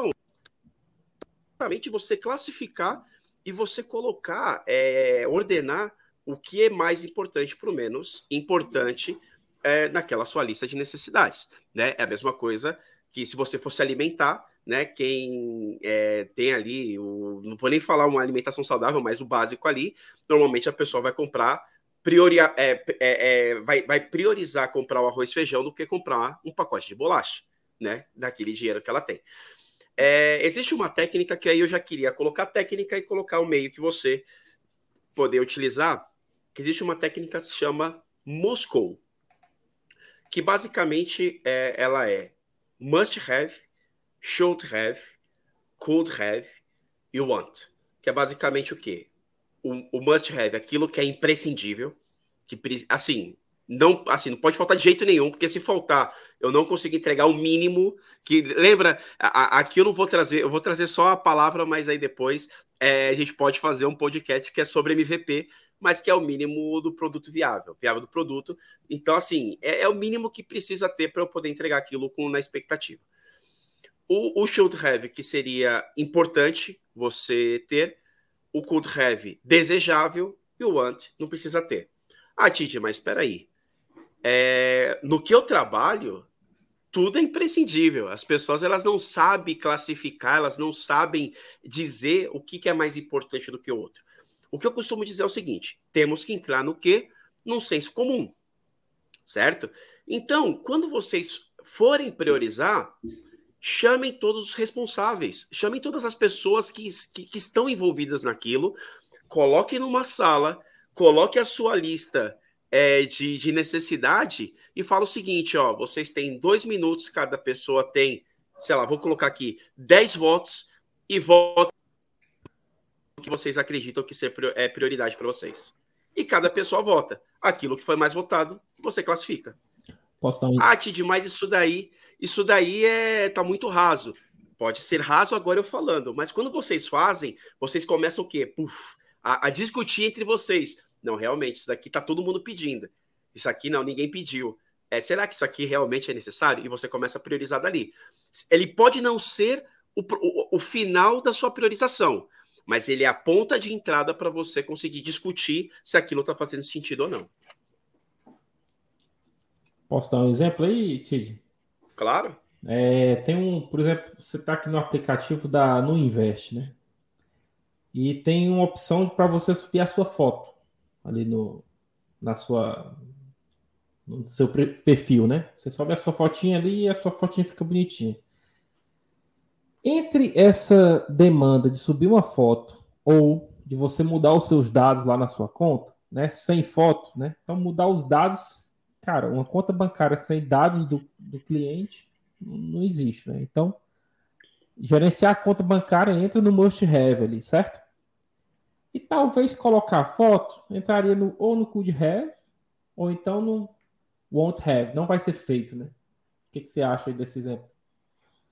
é você classificar e você colocar, é, ordenar o que é mais importante para o menos importante é, naquela sua lista de necessidades. Né? É a mesma coisa que se você fosse alimentar, né? Quem é, tem ali, o, não vou nem falar uma alimentação saudável, mas o básico ali, normalmente a pessoa vai comprar, priori, é, é, é, vai, vai priorizar comprar o arroz e feijão do que comprar um pacote de bolacha, né? Daquele dinheiro que ela tem. É, existe uma técnica que aí eu já queria colocar técnica e colocar o meio que você poder utilizar. Existe uma técnica que se chama Moscou que basicamente é, ela é must have, should have, could have e want. Que é basicamente o quê? O, o must have, aquilo que é imprescindível, que assim, não, assim, não pode faltar de jeito nenhum, porque se faltar, eu não consigo entregar o mínimo que lembra, a, aqui eu não vou trazer, eu vou trazer só a palavra, mas aí depois é, a gente pode fazer um podcast que é sobre MVP, mas que é o mínimo do produto viável, viável do produto. Então, assim, é, é o mínimo que precisa ter para eu poder entregar aquilo com, na expectativa. O, o should have, que seria importante você ter, o could have, desejável, e o want, não precisa ter. Ah, Titi, mas espera aí. É, no que eu trabalho, tudo é imprescindível. As pessoas elas não sabem classificar, elas não sabem dizer o que, que é mais importante do que o outro. O que eu costumo dizer é o seguinte: temos que entrar no que? Num senso comum. Certo? Então, quando vocês forem priorizar, chamem todos os responsáveis, chamem todas as pessoas que, que, que estão envolvidas naquilo, coloquem numa sala, coloque a sua lista é, de, de necessidade e fala o seguinte: ó, vocês têm dois minutos, cada pessoa tem, sei lá, vou colocar aqui 10 votos e voto que vocês acreditam que é prioridade para vocês. E cada pessoa vota. Aquilo que foi mais votado, você classifica. Posso dar um... Ah, mas isso daí, isso daí é tá muito raso. Pode ser raso agora eu falando, mas quando vocês fazem, vocês começam o quê? Puf, a, a discutir entre vocês. Não, realmente, isso daqui tá todo mundo pedindo. Isso aqui não, ninguém pediu. É, será que isso aqui realmente é necessário? E você começa a priorizar dali. Ele pode não ser o, o, o final da sua priorização, mas ele é a ponta de entrada para você conseguir discutir se aquilo está fazendo sentido ou não. Posso dar um exemplo aí, Tid? Claro. É, tem um, por exemplo, você está aqui no aplicativo da No Invest, né? E tem uma opção para você subir a sua foto ali no, na sua, no seu perfil, né? Você sobe a sua fotinha ali e a sua fotinha fica bonitinha. Entre essa demanda de subir uma foto ou de você mudar os seus dados lá na sua conta, né, sem foto, né? Então mudar os dados, cara, uma conta bancária sem dados do, do cliente Não existe, né? Então, gerenciar a conta bancária entra no must have ali, certo? E talvez colocar foto entraria no, ou no could have ou então no won't have. Não vai ser feito, né? O que, que você acha desse exemplo?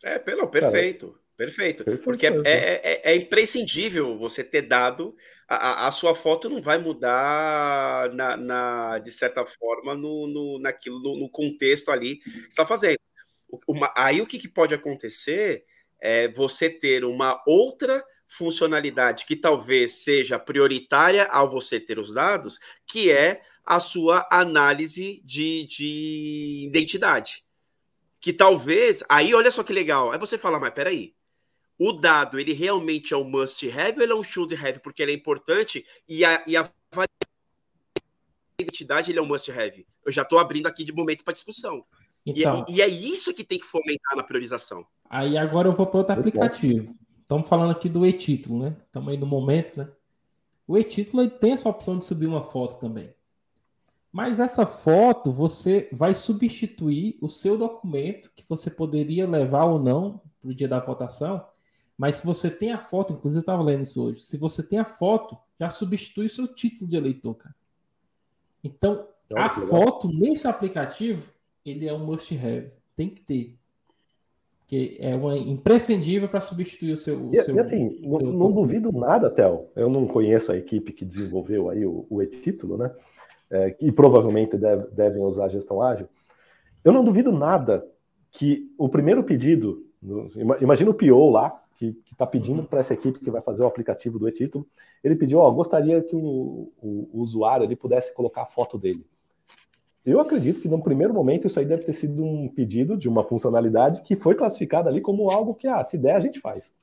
É, pelo perfeito. Perfeito. Perfeito. Porque é, é, é, é, imprescindível você ter dado. A, a sua foto não vai mudar, na, na de certa forma, no, no, naquilo, no, no contexto ali que está fazendo. Uma, aí o que, que pode acontecer é você ter uma outra funcionalidade que talvez seja prioritária ao você ter os dados, que é a sua análise de, de identidade. Que talvez. Aí, olha só que legal. Aí você fala, mas peraí. O dado, ele realmente é um must have ou ele é um should have? Porque ele é importante e a, e a identidade ele é um must have. Eu já estou abrindo aqui de momento para discussão. Então, e, e, é isso que tem que fomentar na priorização. Aí agora eu vou para outro aplicativo. Estamos falando aqui do e-título, né? Estamos aí no momento, né? O e-título tem essa opção de subir uma foto também. Mas essa foto você vai substituir o seu documento que você poderia levar ou não para o dia da votação. Mas se você tem a foto, inclusive eu estava lendo isso hoje, se você tem a foto, já substitui o seu título de eleitor, cara. Então, a foto nesse aplicativo, ele é um must have. Tem que ter que é uma imprescindível para substituir o seu. O e, seu e assim, não, não, duvido nada, Theo. Eu não conheço a equipe que desenvolveu aí o, o e-título, né? É, e provavelmente deve, devem usar a gestão ágil. Eu não duvido nada que o primeiro pedido, imagina o PO lá, que está pedindo para essa equipe que vai fazer o aplicativo do e-título, ele pediu, ó, gostaria que o, o, o usuário ele pudesse colocar a foto dele. Eu acredito que, no primeiro momento, isso aí deve ter sido um pedido de uma funcionalidade que foi classificada ali como algo que, ah, se der, a gente faz.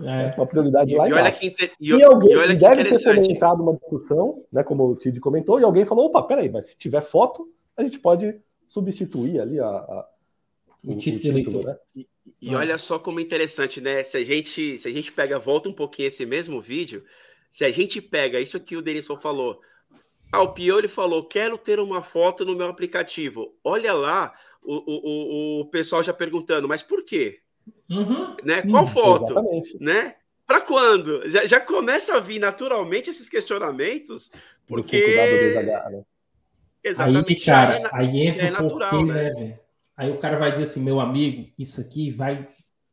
É. Uma prioridade e, lá e olha que inter... e, e alguém e olha deve ter comentado uma discussão, né, como o Tid comentou, e alguém falou: opa, peraí, mas se tiver foto, a gente pode substituir ali a, a o, o, título, título né? E, e ah. olha só como é interessante, né? Se a gente, se a gente pega, volta um pouquinho esse mesmo vídeo, se a gente pega isso que o Denison falou, ah, o Pio ele falou: quero ter uma foto no meu aplicativo. Olha lá, o, o, o pessoal já perguntando, mas por quê? Uhum. Né? Qual uhum, foto? Exatamente. Né? Para quando? Já, já começa a vir naturalmente esses questionamentos, porque. né? Exatamente. Aí, cara, é, aí entra é natural, porquê, né? né aí o cara vai dizer assim, meu amigo, isso aqui vai,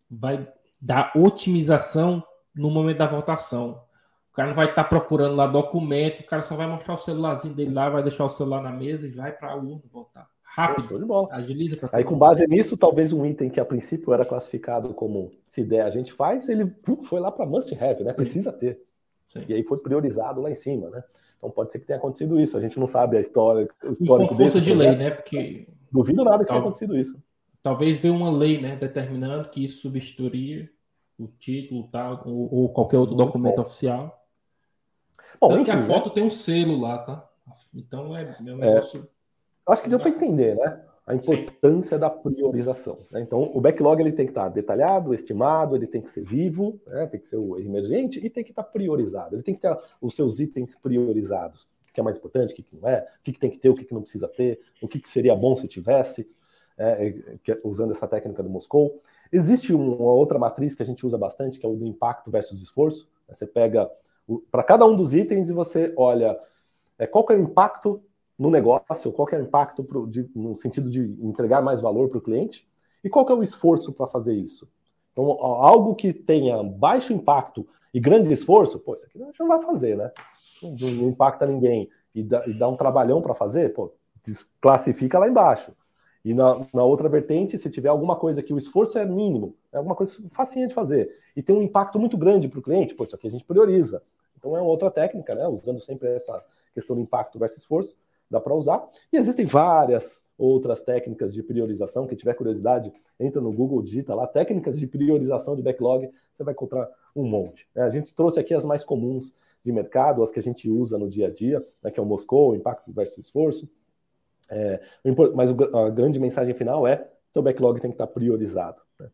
vai dar otimização no momento da votação. O cara não vai estar tá procurando lá documento, o cara só vai mostrar o celularzinho dele lá, vai deixar o celular na mesa e vai para a urna voltar. Rápido. De bola. Agiliza para Aí, com base nisso, talvez um item que a princípio era classificado como se der a gente faz, ele foi lá para must have, né? Sim. Precisa ter. Sim. E aí foi priorizado lá em cima, né? Então pode ser que tenha acontecido isso. A gente não sabe a história, o histórico e com força de lei, né? Porque duvido nada que tenha acontecido isso. Talvez veio uma lei, né, determinando que isso substituiria o título, tal, ou, ou qualquer outro Muito documento bom. oficial. Bom, enfim, que a né? foto né? tem um selo lá, tá? Então é, é um negócio. É, acho que deu para entender, né? A importância Sim. da priorização. Né? Então, o backlog ele tem que estar detalhado, estimado, ele tem que ser vivo, né? tem que ser o emergente e tem que estar priorizado. Ele tem que ter os seus itens priorizados. O que é mais importante, o que não é, o que tem que ter, o que não precisa ter, o que seria bom se tivesse, é, é usando essa técnica do Moscou. Existe uma outra matriz que a gente usa bastante, que é o do impacto versus esforço. Você pega para cada um dos itens e você olha é, qual é o impacto no negócio, qual é o impacto pro, de, no sentido de entregar mais valor para o cliente e qual é o esforço para fazer isso. Então, algo que tenha baixo impacto e grande esforço, pô, isso aqui a gente não vai fazer, né? Não, não impacta ninguém e dá, e dá um trabalhão para fazer, pô, desclassifica lá embaixo. E na, na, outra vertente, se tiver alguma coisa que o esforço é mínimo, é alguma coisa facinha de fazer, e tem um impacto muito grande para o cliente, pô, isso aqui a gente prioriza. Então é outra técnica, né? Usando sempre essa questão do impacto versus esforço, dá para usar. E existem várias outras técnicas de priorização. Quem tiver curiosidade, entra no Google, digita lá, técnicas de priorização de backlog, você vai encontrar um monte. Né? A gente trouxe aqui as mais comuns de mercado, as que a gente usa no dia a dia, né, que é o Moscou, impacto versus esforço, é, mas a grande mensagem final é: teu backlog tem que estar priorizado. Né?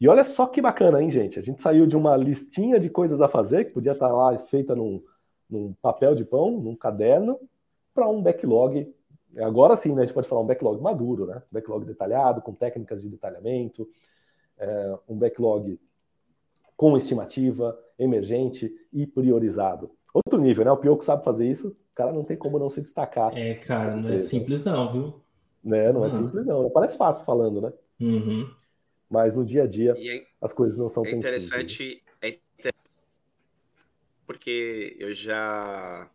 E olha só que bacana, hein, gente? A gente saiu de uma listinha de coisas a fazer, que podia estar lá feita num, num papel de pão, num caderno, para um backlog Agora sim, né, a gente pode falar um backlog maduro, né? Backlog detalhado, com técnicas de detalhamento, é, um backlog com estimativa, emergente e priorizado. Outro nível, né? O Pioco sabe fazer isso, o cara não tem como não se destacar. É, cara, não é simples não, viu? Né? Não é simples não. Parece fácil falando, né? Uhum. Mas no dia a dia é, as coisas não são é tão interessante, simples. É interessante porque eu já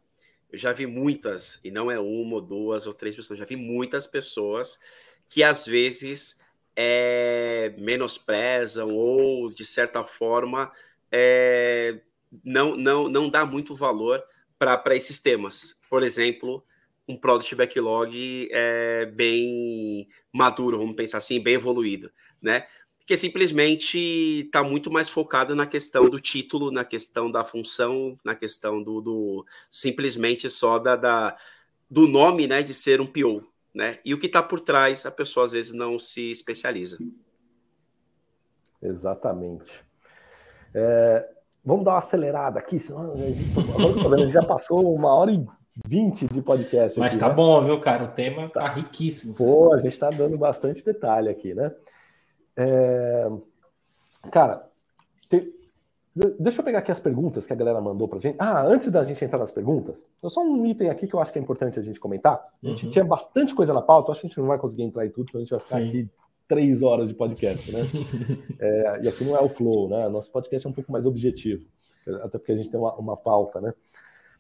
eu já vi muitas, e não é uma ou duas ou três pessoas, já vi muitas pessoas que às vezes é, menosprezam ou, de certa forma, é, não, não, não dá muito valor para esses temas. Por exemplo, um product backlog é, bem maduro, vamos pensar assim, bem evoluído, né? Que simplesmente está muito mais focado na questão do título, na questão da função, na questão do, do simplesmente só da, da, do nome, né, de ser um PO, né? E o que está por trás, a pessoa às vezes não se especializa. Exatamente. É, vamos dar uma acelerada aqui, senão a gente, já passou uma hora e vinte de podcast. Mas aqui, tá né? bom, viu, cara? O tema tá, tá riquíssimo. Pô, a gente está dando bastante detalhe aqui, né? É... Cara, te... deixa eu pegar aqui as perguntas que a galera mandou pra gente. Ah, antes da gente entrar nas perguntas, só um item aqui que eu acho que é importante a gente comentar. A gente uhum. tinha bastante coisa na pauta, acho que a gente não vai conseguir entrar em tudo, senão a gente vai ficar Sim. aqui três horas de podcast, né? é, e aqui não é o flow, né? Nosso podcast é um pouco mais objetivo, até porque a gente tem uma, uma pauta, né?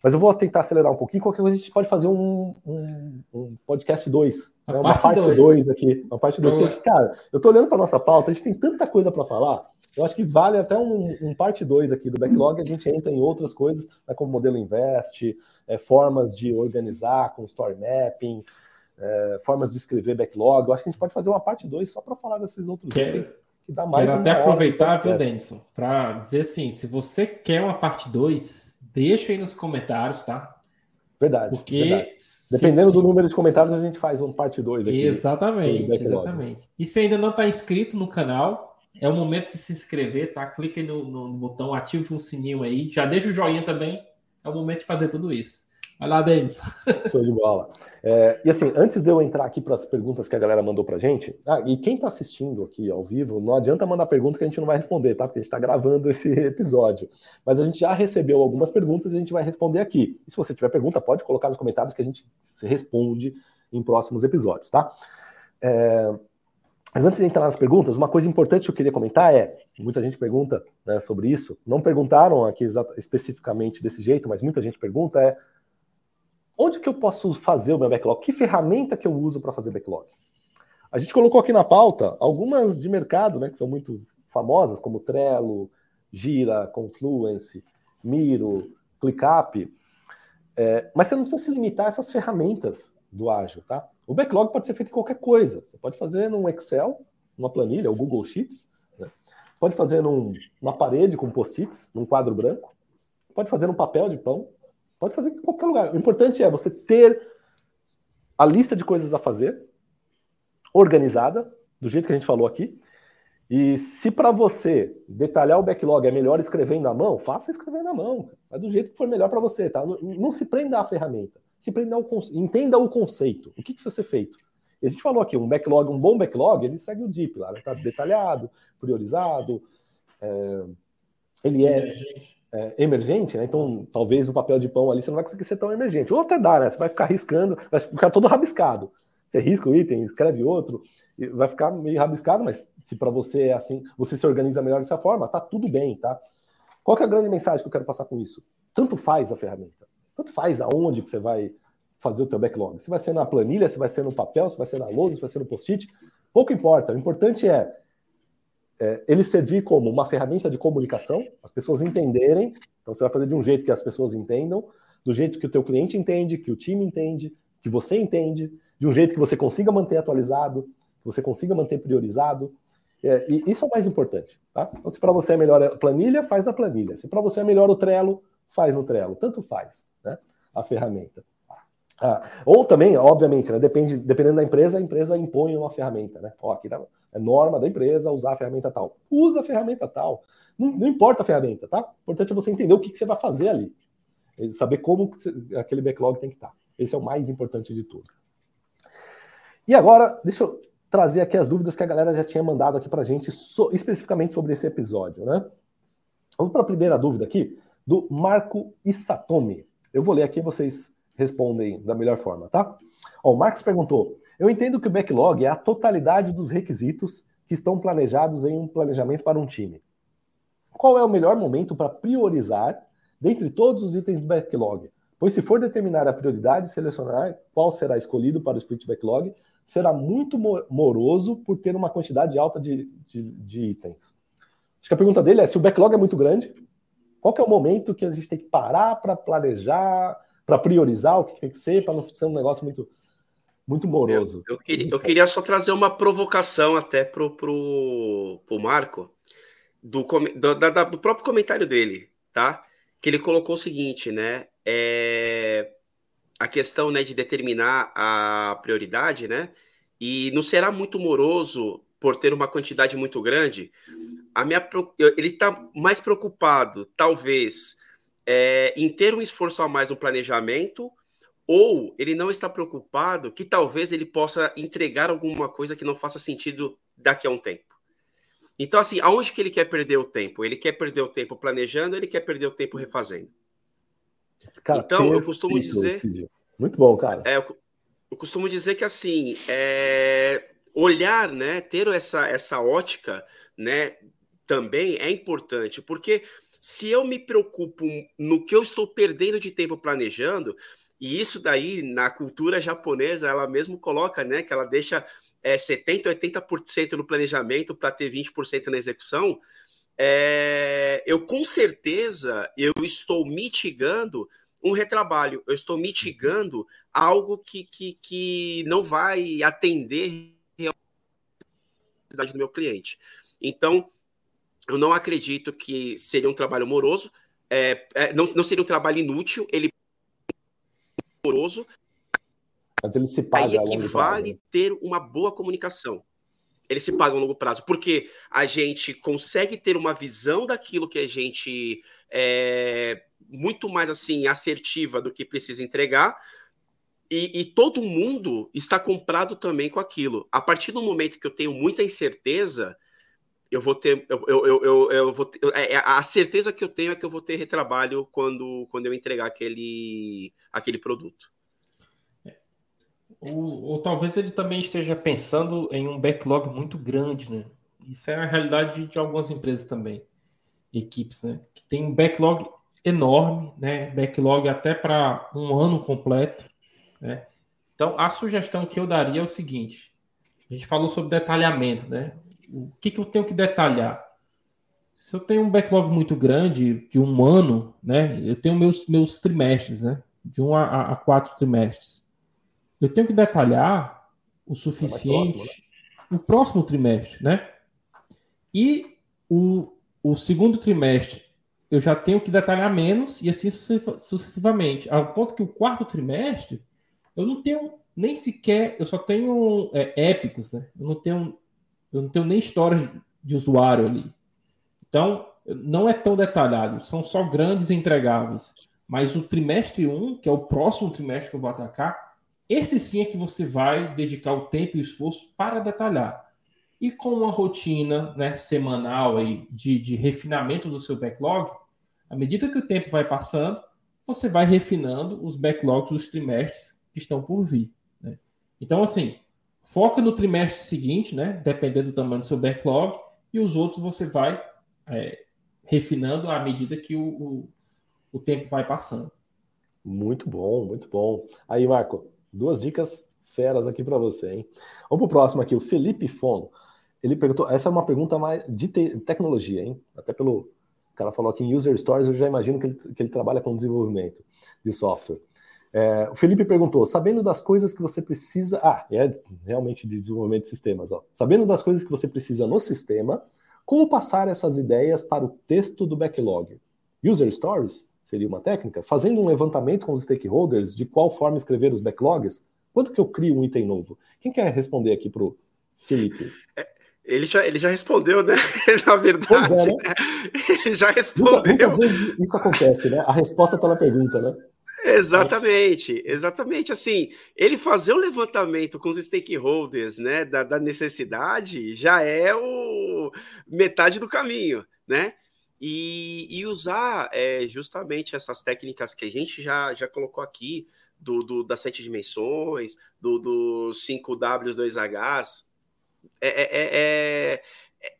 Mas eu vou tentar acelerar um pouquinho. Qualquer coisa a gente pode fazer um, um, um podcast 2, né? uma parte 2 aqui. Uma parte 2. Porque, cara, eu tô olhando para nossa pauta, a gente tem tanta coisa para falar. Eu acho que vale até um, um parte 2 aqui do backlog. A gente entra em outras coisas, né, como modelo invest, é, formas de organizar com story mapping, é, formas de escrever backlog. Eu acho que a gente pode fazer uma parte 2 só para falar desses outros itens. Que dá mais Quero até aproveitar, viu, Denison, para dizer assim: se você quer uma parte 2, Deixa aí nos comentários, tá? Verdade. Porque verdade. dependendo se... do número de comentários, a gente faz um parte 2 aqui. Exatamente, exatamente. E se ainda não está inscrito no canal, é o momento de se inscrever, tá? Clique no, no botão, ative o sininho aí, já deixa o joinha também. É o momento de fazer tudo isso. Vai lá, Denis. Show de bola. É, e assim, antes de eu entrar aqui para as perguntas que a galera mandou para gente, ah, e quem está assistindo aqui ao vivo, não adianta mandar pergunta que a gente não vai responder, tá? Porque a gente está gravando esse episódio. Mas a gente já recebeu algumas perguntas e a gente vai responder aqui. E se você tiver pergunta, pode colocar nos comentários que a gente responde em próximos episódios, tá? É, mas antes de entrar nas perguntas, uma coisa importante que eu queria comentar é: muita gente pergunta né, sobre isso, não perguntaram aqui especificamente desse jeito, mas muita gente pergunta é onde que eu posso fazer o meu backlog? Que ferramenta que eu uso para fazer backlog? A gente colocou aqui na pauta algumas de mercado, né, que são muito famosas, como Trello, Gira, Confluence, Miro, ClickUp. É, mas você não precisa se limitar a essas ferramentas do ágil, tá? O backlog pode ser feito em qualquer coisa. Você pode fazer num Excel, numa planilha, ou Google Sheets. Né? Pode fazer num, numa parede com post-its, num quadro branco. Pode fazer num papel de pão. Pode fazer em qualquer lugar. O importante é você ter a lista de coisas a fazer, organizada, do jeito que a gente falou aqui. E se para você detalhar o backlog é melhor escrevendo na mão, faça escrevendo na mão. É do jeito que for melhor para você, tá? Não, não, se prenda à ferramenta. Se prenda ao entenda o conceito. O que precisa ser feito? A gente falou aqui, um backlog, um bom backlog, ele segue o DIP lá, está detalhado, priorizado, é, ele é é, emergente, né? Então, talvez o papel de pão ali você não vai conseguir ser tão emergente. Ou até dá, né? Você vai ficar riscando, vai ficar todo rabiscado. Você risca o item, escreve outro, vai ficar meio rabiscado, mas se para você é assim, você se organiza melhor dessa forma, tá tudo bem, tá? Qual é a grande mensagem que eu quero passar com isso? Tanto faz a ferramenta, tanto faz aonde que você vai fazer o teu backlog. Se vai ser na planilha, se vai ser no papel, se vai ser na lousa, se vai ser no post-it, pouco importa. O importante é é, ele servir como uma ferramenta de comunicação, as pessoas entenderem, então você vai fazer de um jeito que as pessoas entendam, do jeito que o teu cliente entende, que o time entende, que você entende, de um jeito que você consiga manter atualizado, que você consiga manter priorizado, é, e isso é o mais importante, tá? Então se para você é melhor a planilha, faz a planilha, se para você é melhor o Trello, faz no Trello, tanto faz, né? A ferramenta. Ah, ou também, obviamente, né, depende, dependendo da empresa, a empresa impõe uma ferramenta, né? Ó, aqui dá, é norma da empresa usar a ferramenta tal. Usa a ferramenta tal. Não, não importa a ferramenta, tá? O importante é você entender o que, que você vai fazer ali. Saber como aquele backlog tem que estar. Esse é o mais importante de tudo. E agora, deixa eu trazer aqui as dúvidas que a galera já tinha mandado aqui para a gente, so, especificamente sobre esse episódio, né? Vamos para a primeira dúvida aqui, do Marco Isatomi. Eu vou ler aqui vocês respondem da melhor forma, tá? Ó, o Marcos perguntou: Eu entendo que o backlog é a totalidade dos requisitos que estão planejados em um planejamento para um time. Qual é o melhor momento para priorizar dentre todos os itens do backlog? Pois se for determinar a prioridade e selecionar qual será escolhido para o split backlog, será muito moroso por ter uma quantidade alta de, de, de itens. Acho que a pergunta dele é se o backlog é muito grande, qual é o momento que a gente tem que parar para planejar, para priorizar o que tem que ser, para não ser um negócio muito muito moroso. Eu, eu, queria, eu queria só trazer uma provocação até pro, pro, pro Marco, do, do, da, do próprio comentário dele, tá? Que ele colocou o seguinte, né? É, a questão né, de determinar a prioridade, né? E não será muito moroso por ter uma quantidade muito grande. A minha, ele está mais preocupado, talvez, é, em ter um esforço a mais no planejamento, ou ele não está preocupado que talvez ele possa entregar alguma coisa que não faça sentido daqui a um tempo. Então, assim, aonde que ele quer perder o tempo? Ele quer perder o tempo planejando, ele quer perder o tempo refazendo. Cara, então, eu costumo dizer. Muito bom, cara. É, eu, eu, costumo dizer que assim, é, olhar, né, ter essa, essa ótica, né, também é importante, porque se eu me preocupo no que eu estou perdendo de tempo planejando, e isso daí na cultura japonesa ela mesmo coloca, né, que ela deixa é, 70, 80% no planejamento para ter 20% na execução. É, eu com certeza eu estou mitigando um retrabalho, eu estou mitigando algo que, que, que não vai atender a necessidade do meu cliente. Então, eu não acredito que seria um trabalho moroso, é, é, não, não seria um trabalho inútil, ele é moroso, mas ele se paga aí é que vale ter uma boa comunicação. Ele se paga a longo prazo, porque a gente consegue ter uma visão daquilo que a gente é, muito mais assim assertiva do que precisa entregar. E, e, todo mundo está comprado também com aquilo. A partir do momento que eu tenho muita incerteza, eu vou ter. Eu, eu, eu, eu vou ter, é, é, a certeza que eu tenho é que eu vou ter retrabalho quando, quando eu entregar aquele, aquele produto. Ou, ou, talvez ele também esteja pensando em um backlog muito grande, né? Isso é a realidade de algumas empresas também, equipes, né? Que tem um backlog enorme, né? Backlog até para um ano completo, né? Então, a sugestão que eu daria é o seguinte: a gente falou sobre detalhamento, né? O que, que eu tenho que detalhar? Se eu tenho um backlog muito grande, de um ano, né? Eu tenho meus, meus trimestres, né? De um a, a quatro trimestres. Eu tenho que detalhar o suficiente próximo, né? o próximo trimestre, né? E o, o segundo trimestre eu já tenho que detalhar menos e assim sucessivamente. Ao ponto que o quarto trimestre, eu não tenho nem sequer, eu só tenho é, épicos, né? Eu não tenho, eu não tenho nem histórias de usuário ali. Então, não é tão detalhado, são só grandes entregáveis. Mas o trimestre 1, que é o próximo trimestre que eu vou atacar, esse sim é que você vai dedicar o tempo e o esforço para detalhar. E com uma rotina né, semanal aí de, de refinamento do seu backlog, à medida que o tempo vai passando, você vai refinando os backlogs dos trimestres que estão por vir. Né? Então, assim, foca no trimestre seguinte, né? Dependendo do tamanho do seu backlog, e os outros você vai é, refinando à medida que o, o, o tempo vai passando. Muito bom, muito bom. Aí, Marco, duas dicas feras aqui para você, hein? Vamos para o próximo aqui, o Felipe Fono. Ele perguntou, essa é uma pergunta mais de te tecnologia, hein? Até pelo, o cara falou aqui em User Stories, eu já imagino que ele, que ele trabalha com desenvolvimento de software. É, o Felipe perguntou: sabendo das coisas que você precisa. Ah, é realmente de desenvolvimento de sistemas. Ó. Sabendo das coisas que você precisa no sistema, como passar essas ideias para o texto do backlog? User Stories seria uma técnica? Fazendo um levantamento com os stakeholders de qual forma escrever os backlogs? Quando que eu crio um item novo? Quem quer responder aqui para o Felipe? É, ele já, ele já respondeu, né? Na verdade. É, né? Ele já respondeu. Muitas, muitas vezes isso acontece, né? A resposta está na pergunta, né? Exatamente, exatamente. Assim, ele fazer o levantamento com os stakeholders, né, da, da necessidade, já é o metade do caminho, né? E, e usar é, justamente essas técnicas que a gente já, já colocou aqui, do, do das sete dimensões, do, do 5Ws, 2Hs, é, é,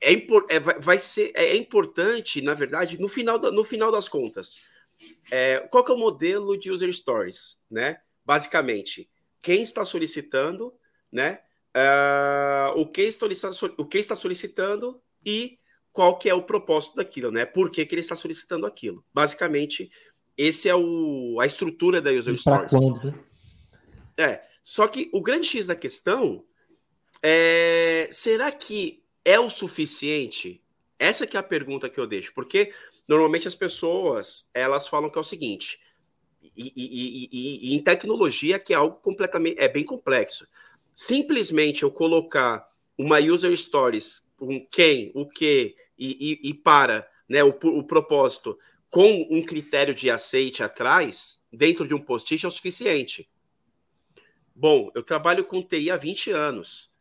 é, é, é, vai ser, é importante, na verdade, no final, no final das contas é, qual que é o modelo de user stories, né? Basicamente, quem está solicitando, né? Uh, o, que está, o que está solicitando e qual que é o propósito daquilo, né? Por que, que ele está solicitando aquilo? Basicamente, esse é o, a estrutura da user stories. Quando, né? É. Só que o grande X da questão é será que é o suficiente? Essa que é a pergunta que eu deixo, porque Normalmente as pessoas elas falam que é o seguinte, e, e, e, e, em tecnologia que é algo completamente é bem complexo. Simplesmente eu colocar uma user stories, um quem, o que e, para, né, o, o propósito com um critério de aceite atrás, dentro de um post-it é o suficiente. Bom, eu trabalho com TI há 20 anos.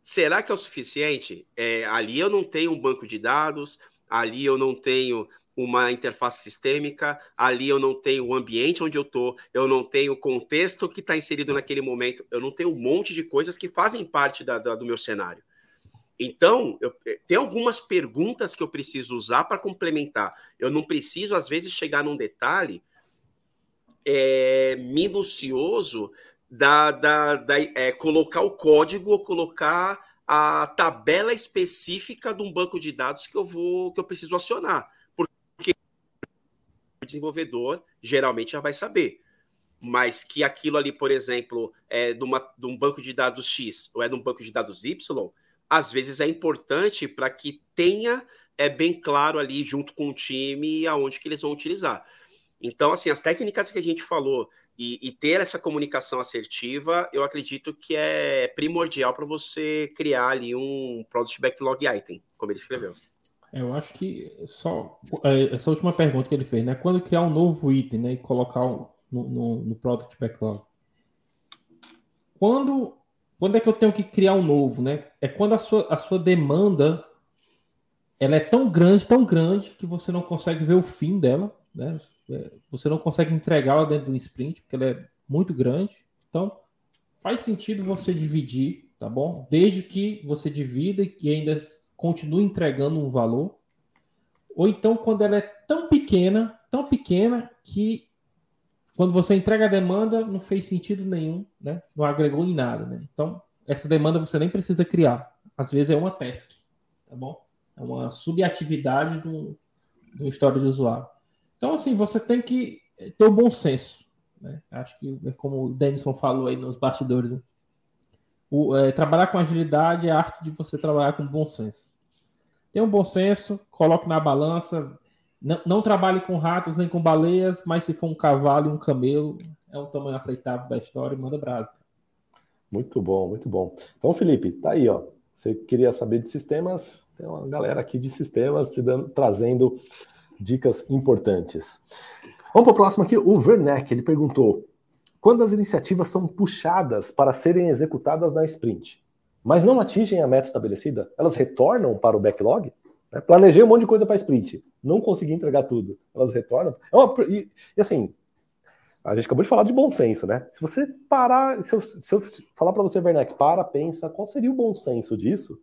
Será que é o suficiente? É, ali eu não tenho um banco de dados, ali eu não tenho uma interface sistêmica, ali eu não tenho o ambiente onde eu estou, eu não tenho o contexto que está inserido naquele momento, eu não tenho um monte de coisas que fazem parte da, da, do meu cenário. Então, eu, eh, tem algumas perguntas que eu preciso usar para complementar. Eu não preciso, às vezes, chegar num detalhe é, minucioso da, da, da é, colocar o código ou colocar a tabela específica de um banco de dados que eu vou que eu preciso acionar, porque o desenvolvedor geralmente já vai saber, mas que aquilo ali, por exemplo, é de, uma, de um banco de dados X ou é de um banco de dados Y, às vezes é importante para que tenha é bem claro ali junto com o time aonde que eles vão utilizar. Então, assim, as técnicas que a gente falou e, e, ter essa comunicação assertiva, eu acredito que é primordial para você criar ali um Product Backlog Item, como ele escreveu. Eu acho que só é, essa última pergunta que ele fez, né? Quando criar um novo item né, e colocar no, no, no Product Backlog, quando, quando é que eu tenho que criar um novo, né? É quando a sua, a sua demanda ela é tão grande, tão grande, que você não consegue ver o fim dela, né? É, você não consegue entregá-la dentro do sprint, porque ela é muito grande. Então, faz sentido você dividir, tá bom? Desde que você divida e que ainda continue entregando um valor. Ou então, quando ela é tão pequena, tão pequena, que quando você entrega a demanda, não fez sentido nenhum, né? Não agregou em nada, né? Então, essa demanda você nem precisa criar. Às vezes é uma task, tá bom? É uma subatividade do, do história do usuário. Então, assim, você tem que ter o bom senso. Né? Acho que, como o Denison falou aí nos bastidores, né? o, é, trabalhar com agilidade é a arte de você trabalhar com bom senso. Tenha um bom senso, coloque na balança. Não, não trabalhe com ratos nem com baleias, mas se for um cavalo e um camelo, é um tamanho aceitável da história e manda brasa. Muito bom, muito bom. Então, Felipe, tá aí, ó. Você queria saber de sistemas? Tem uma galera aqui de sistemas te dando, trazendo dicas importantes. Vamos para o próximo aqui, o Werneck, ele perguntou: quando as iniciativas são puxadas para serem executadas na sprint, mas não atingem a meta estabelecida, elas retornam para o backlog? Né? Planejei um monte de coisa para sprint, não consegui entregar tudo, elas retornam? É uma, e, e, assim, a gente acabou de falar de bom senso, né? Se você parar, se eu, se eu falar para você, Werneck, para, pensa, qual seria o bom senso disso?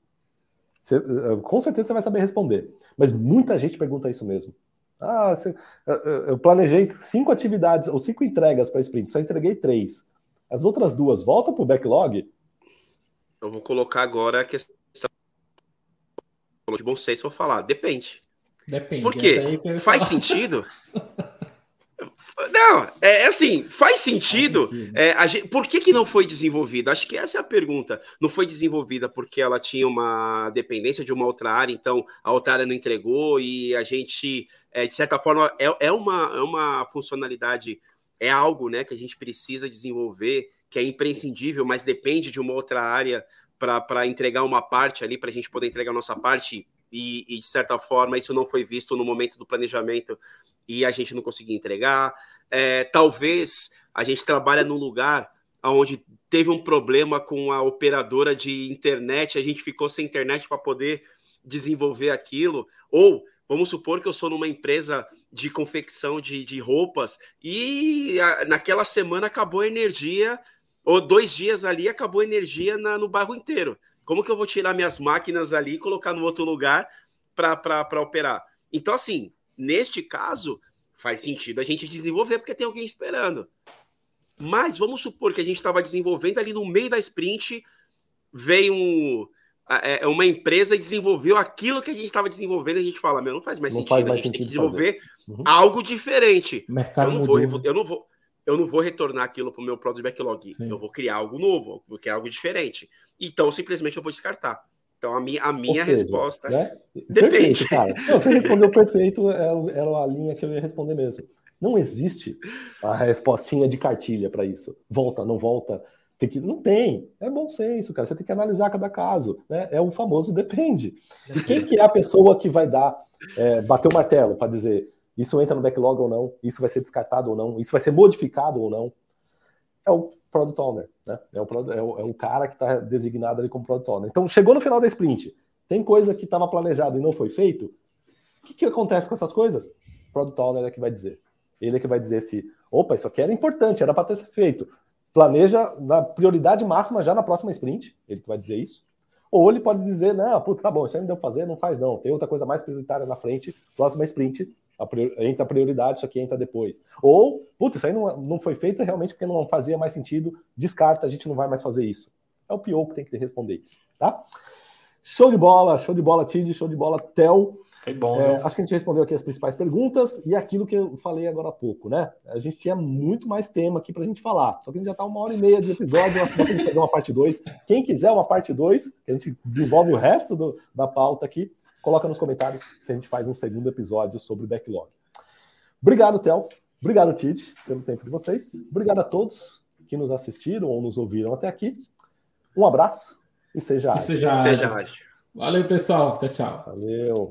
Você, eh, com certeza você vai saber responder. Mas muita gente pergunta isso mesmo. Ah, você, eu planejei cinco atividades ou cinco entregas para sprint, só entreguei três. As outras duas voltam para o backlog? Eu vou colocar agora a questão de bom senso, vou falar. Depende. Depende. Por quê? Faz falar. sentido? Não, é, é assim, faz sentido. Faz sentido. É, gente, por que, que não foi desenvolvida? Acho que essa é a pergunta. Não foi desenvolvida porque ela tinha uma dependência de uma outra área, então a outra área não entregou e a gente, é, de certa forma, é, é, uma, é uma funcionalidade, é algo né, que a gente precisa desenvolver, que é imprescindível, mas depende de uma outra área para entregar uma parte ali, para a gente poder entregar a nossa parte e, e, de certa forma isso não foi visto no momento do planejamento e a gente não conseguia entregar. É, talvez a gente trabalha num lugar onde teve um problema com a operadora de internet, a gente ficou sem internet para poder desenvolver aquilo, ou vamos supor que eu sou numa empresa de confecção de, de roupas e a, naquela semana acabou a energia, ou dois dias ali acabou a energia na, no bairro inteiro. Como que eu vou tirar minhas máquinas ali e colocar no outro lugar para operar? Então, assim, neste caso, faz sentido a gente desenvolver porque tem alguém esperando. Mas vamos supor que a gente estava desenvolvendo ali no meio da sprint, veio um, é, uma empresa e desenvolveu aquilo que a gente estava desenvolvendo, a gente fala, meu, não faz mais não sentido, faz mais a gente tem que desenvolver uhum. algo diferente. Mercado eu, não vou, eu, eu, não vou, eu não vou retornar aquilo para o meu product backlog. Sim. Eu vou criar algo novo, vou criar algo diferente. Então, simplesmente eu vou descartar. Então, a minha, a minha seja, resposta né? depende. Perfeito, cara. Não, você respondeu perfeito, era, era a linha que eu ia responder mesmo. Não existe a respostinha de cartilha para isso. Volta, não volta. Tem que, não tem. É bom senso, cara. Você tem que analisar cada caso. Né? É o famoso depende. E quem que é a pessoa que vai dar, é, bater o martelo para dizer isso entra no backlog ou não, isso vai ser descartado ou não, isso vai ser modificado ou não? É o Product Owner, né? É o, é o, é o cara que está designado ali como Product Owner. Então, chegou no final da sprint, tem coisa que estava planejado e não foi feito, o que, que acontece com essas coisas? Product Owner é que vai dizer. Ele é que vai dizer se, opa, isso aqui era importante, era para ter sido feito. Planeja na prioridade máxima já na próxima sprint, ele que vai dizer isso. Ou ele pode dizer, não, putz, tá bom, isso aí não deu pra fazer, não faz não. Tem outra coisa mais prioritária na frente, próxima sprint, a entra a prioridade, isso aqui entra depois. Ou, putz, isso aí não, não foi feito realmente porque não fazia mais sentido, descarta, a gente não vai mais fazer isso. É o pior que tem que responder isso, tá? Show de bola, show de bola, Tid, show de bola, Tel. Bom. É, acho que a gente respondeu aqui as principais perguntas e aquilo que eu falei agora há pouco, né? A gente tinha muito mais tema aqui para a gente falar. Só que a gente já está uma hora e meia de episódio, acho que gente fazer uma parte 2. Quem quiser uma parte 2, que a gente desenvolve o resto do, da pauta aqui, coloca nos comentários que a gente faz um segundo episódio sobre o backlog. Obrigado, Tel. Obrigado, Tid, pelo tempo de vocês. Obrigado a todos que nos assistiram ou nos ouviram até aqui. Um abraço e seja ágil. Seja ágil. Valeu, pessoal. Tchau, tchau. Valeu.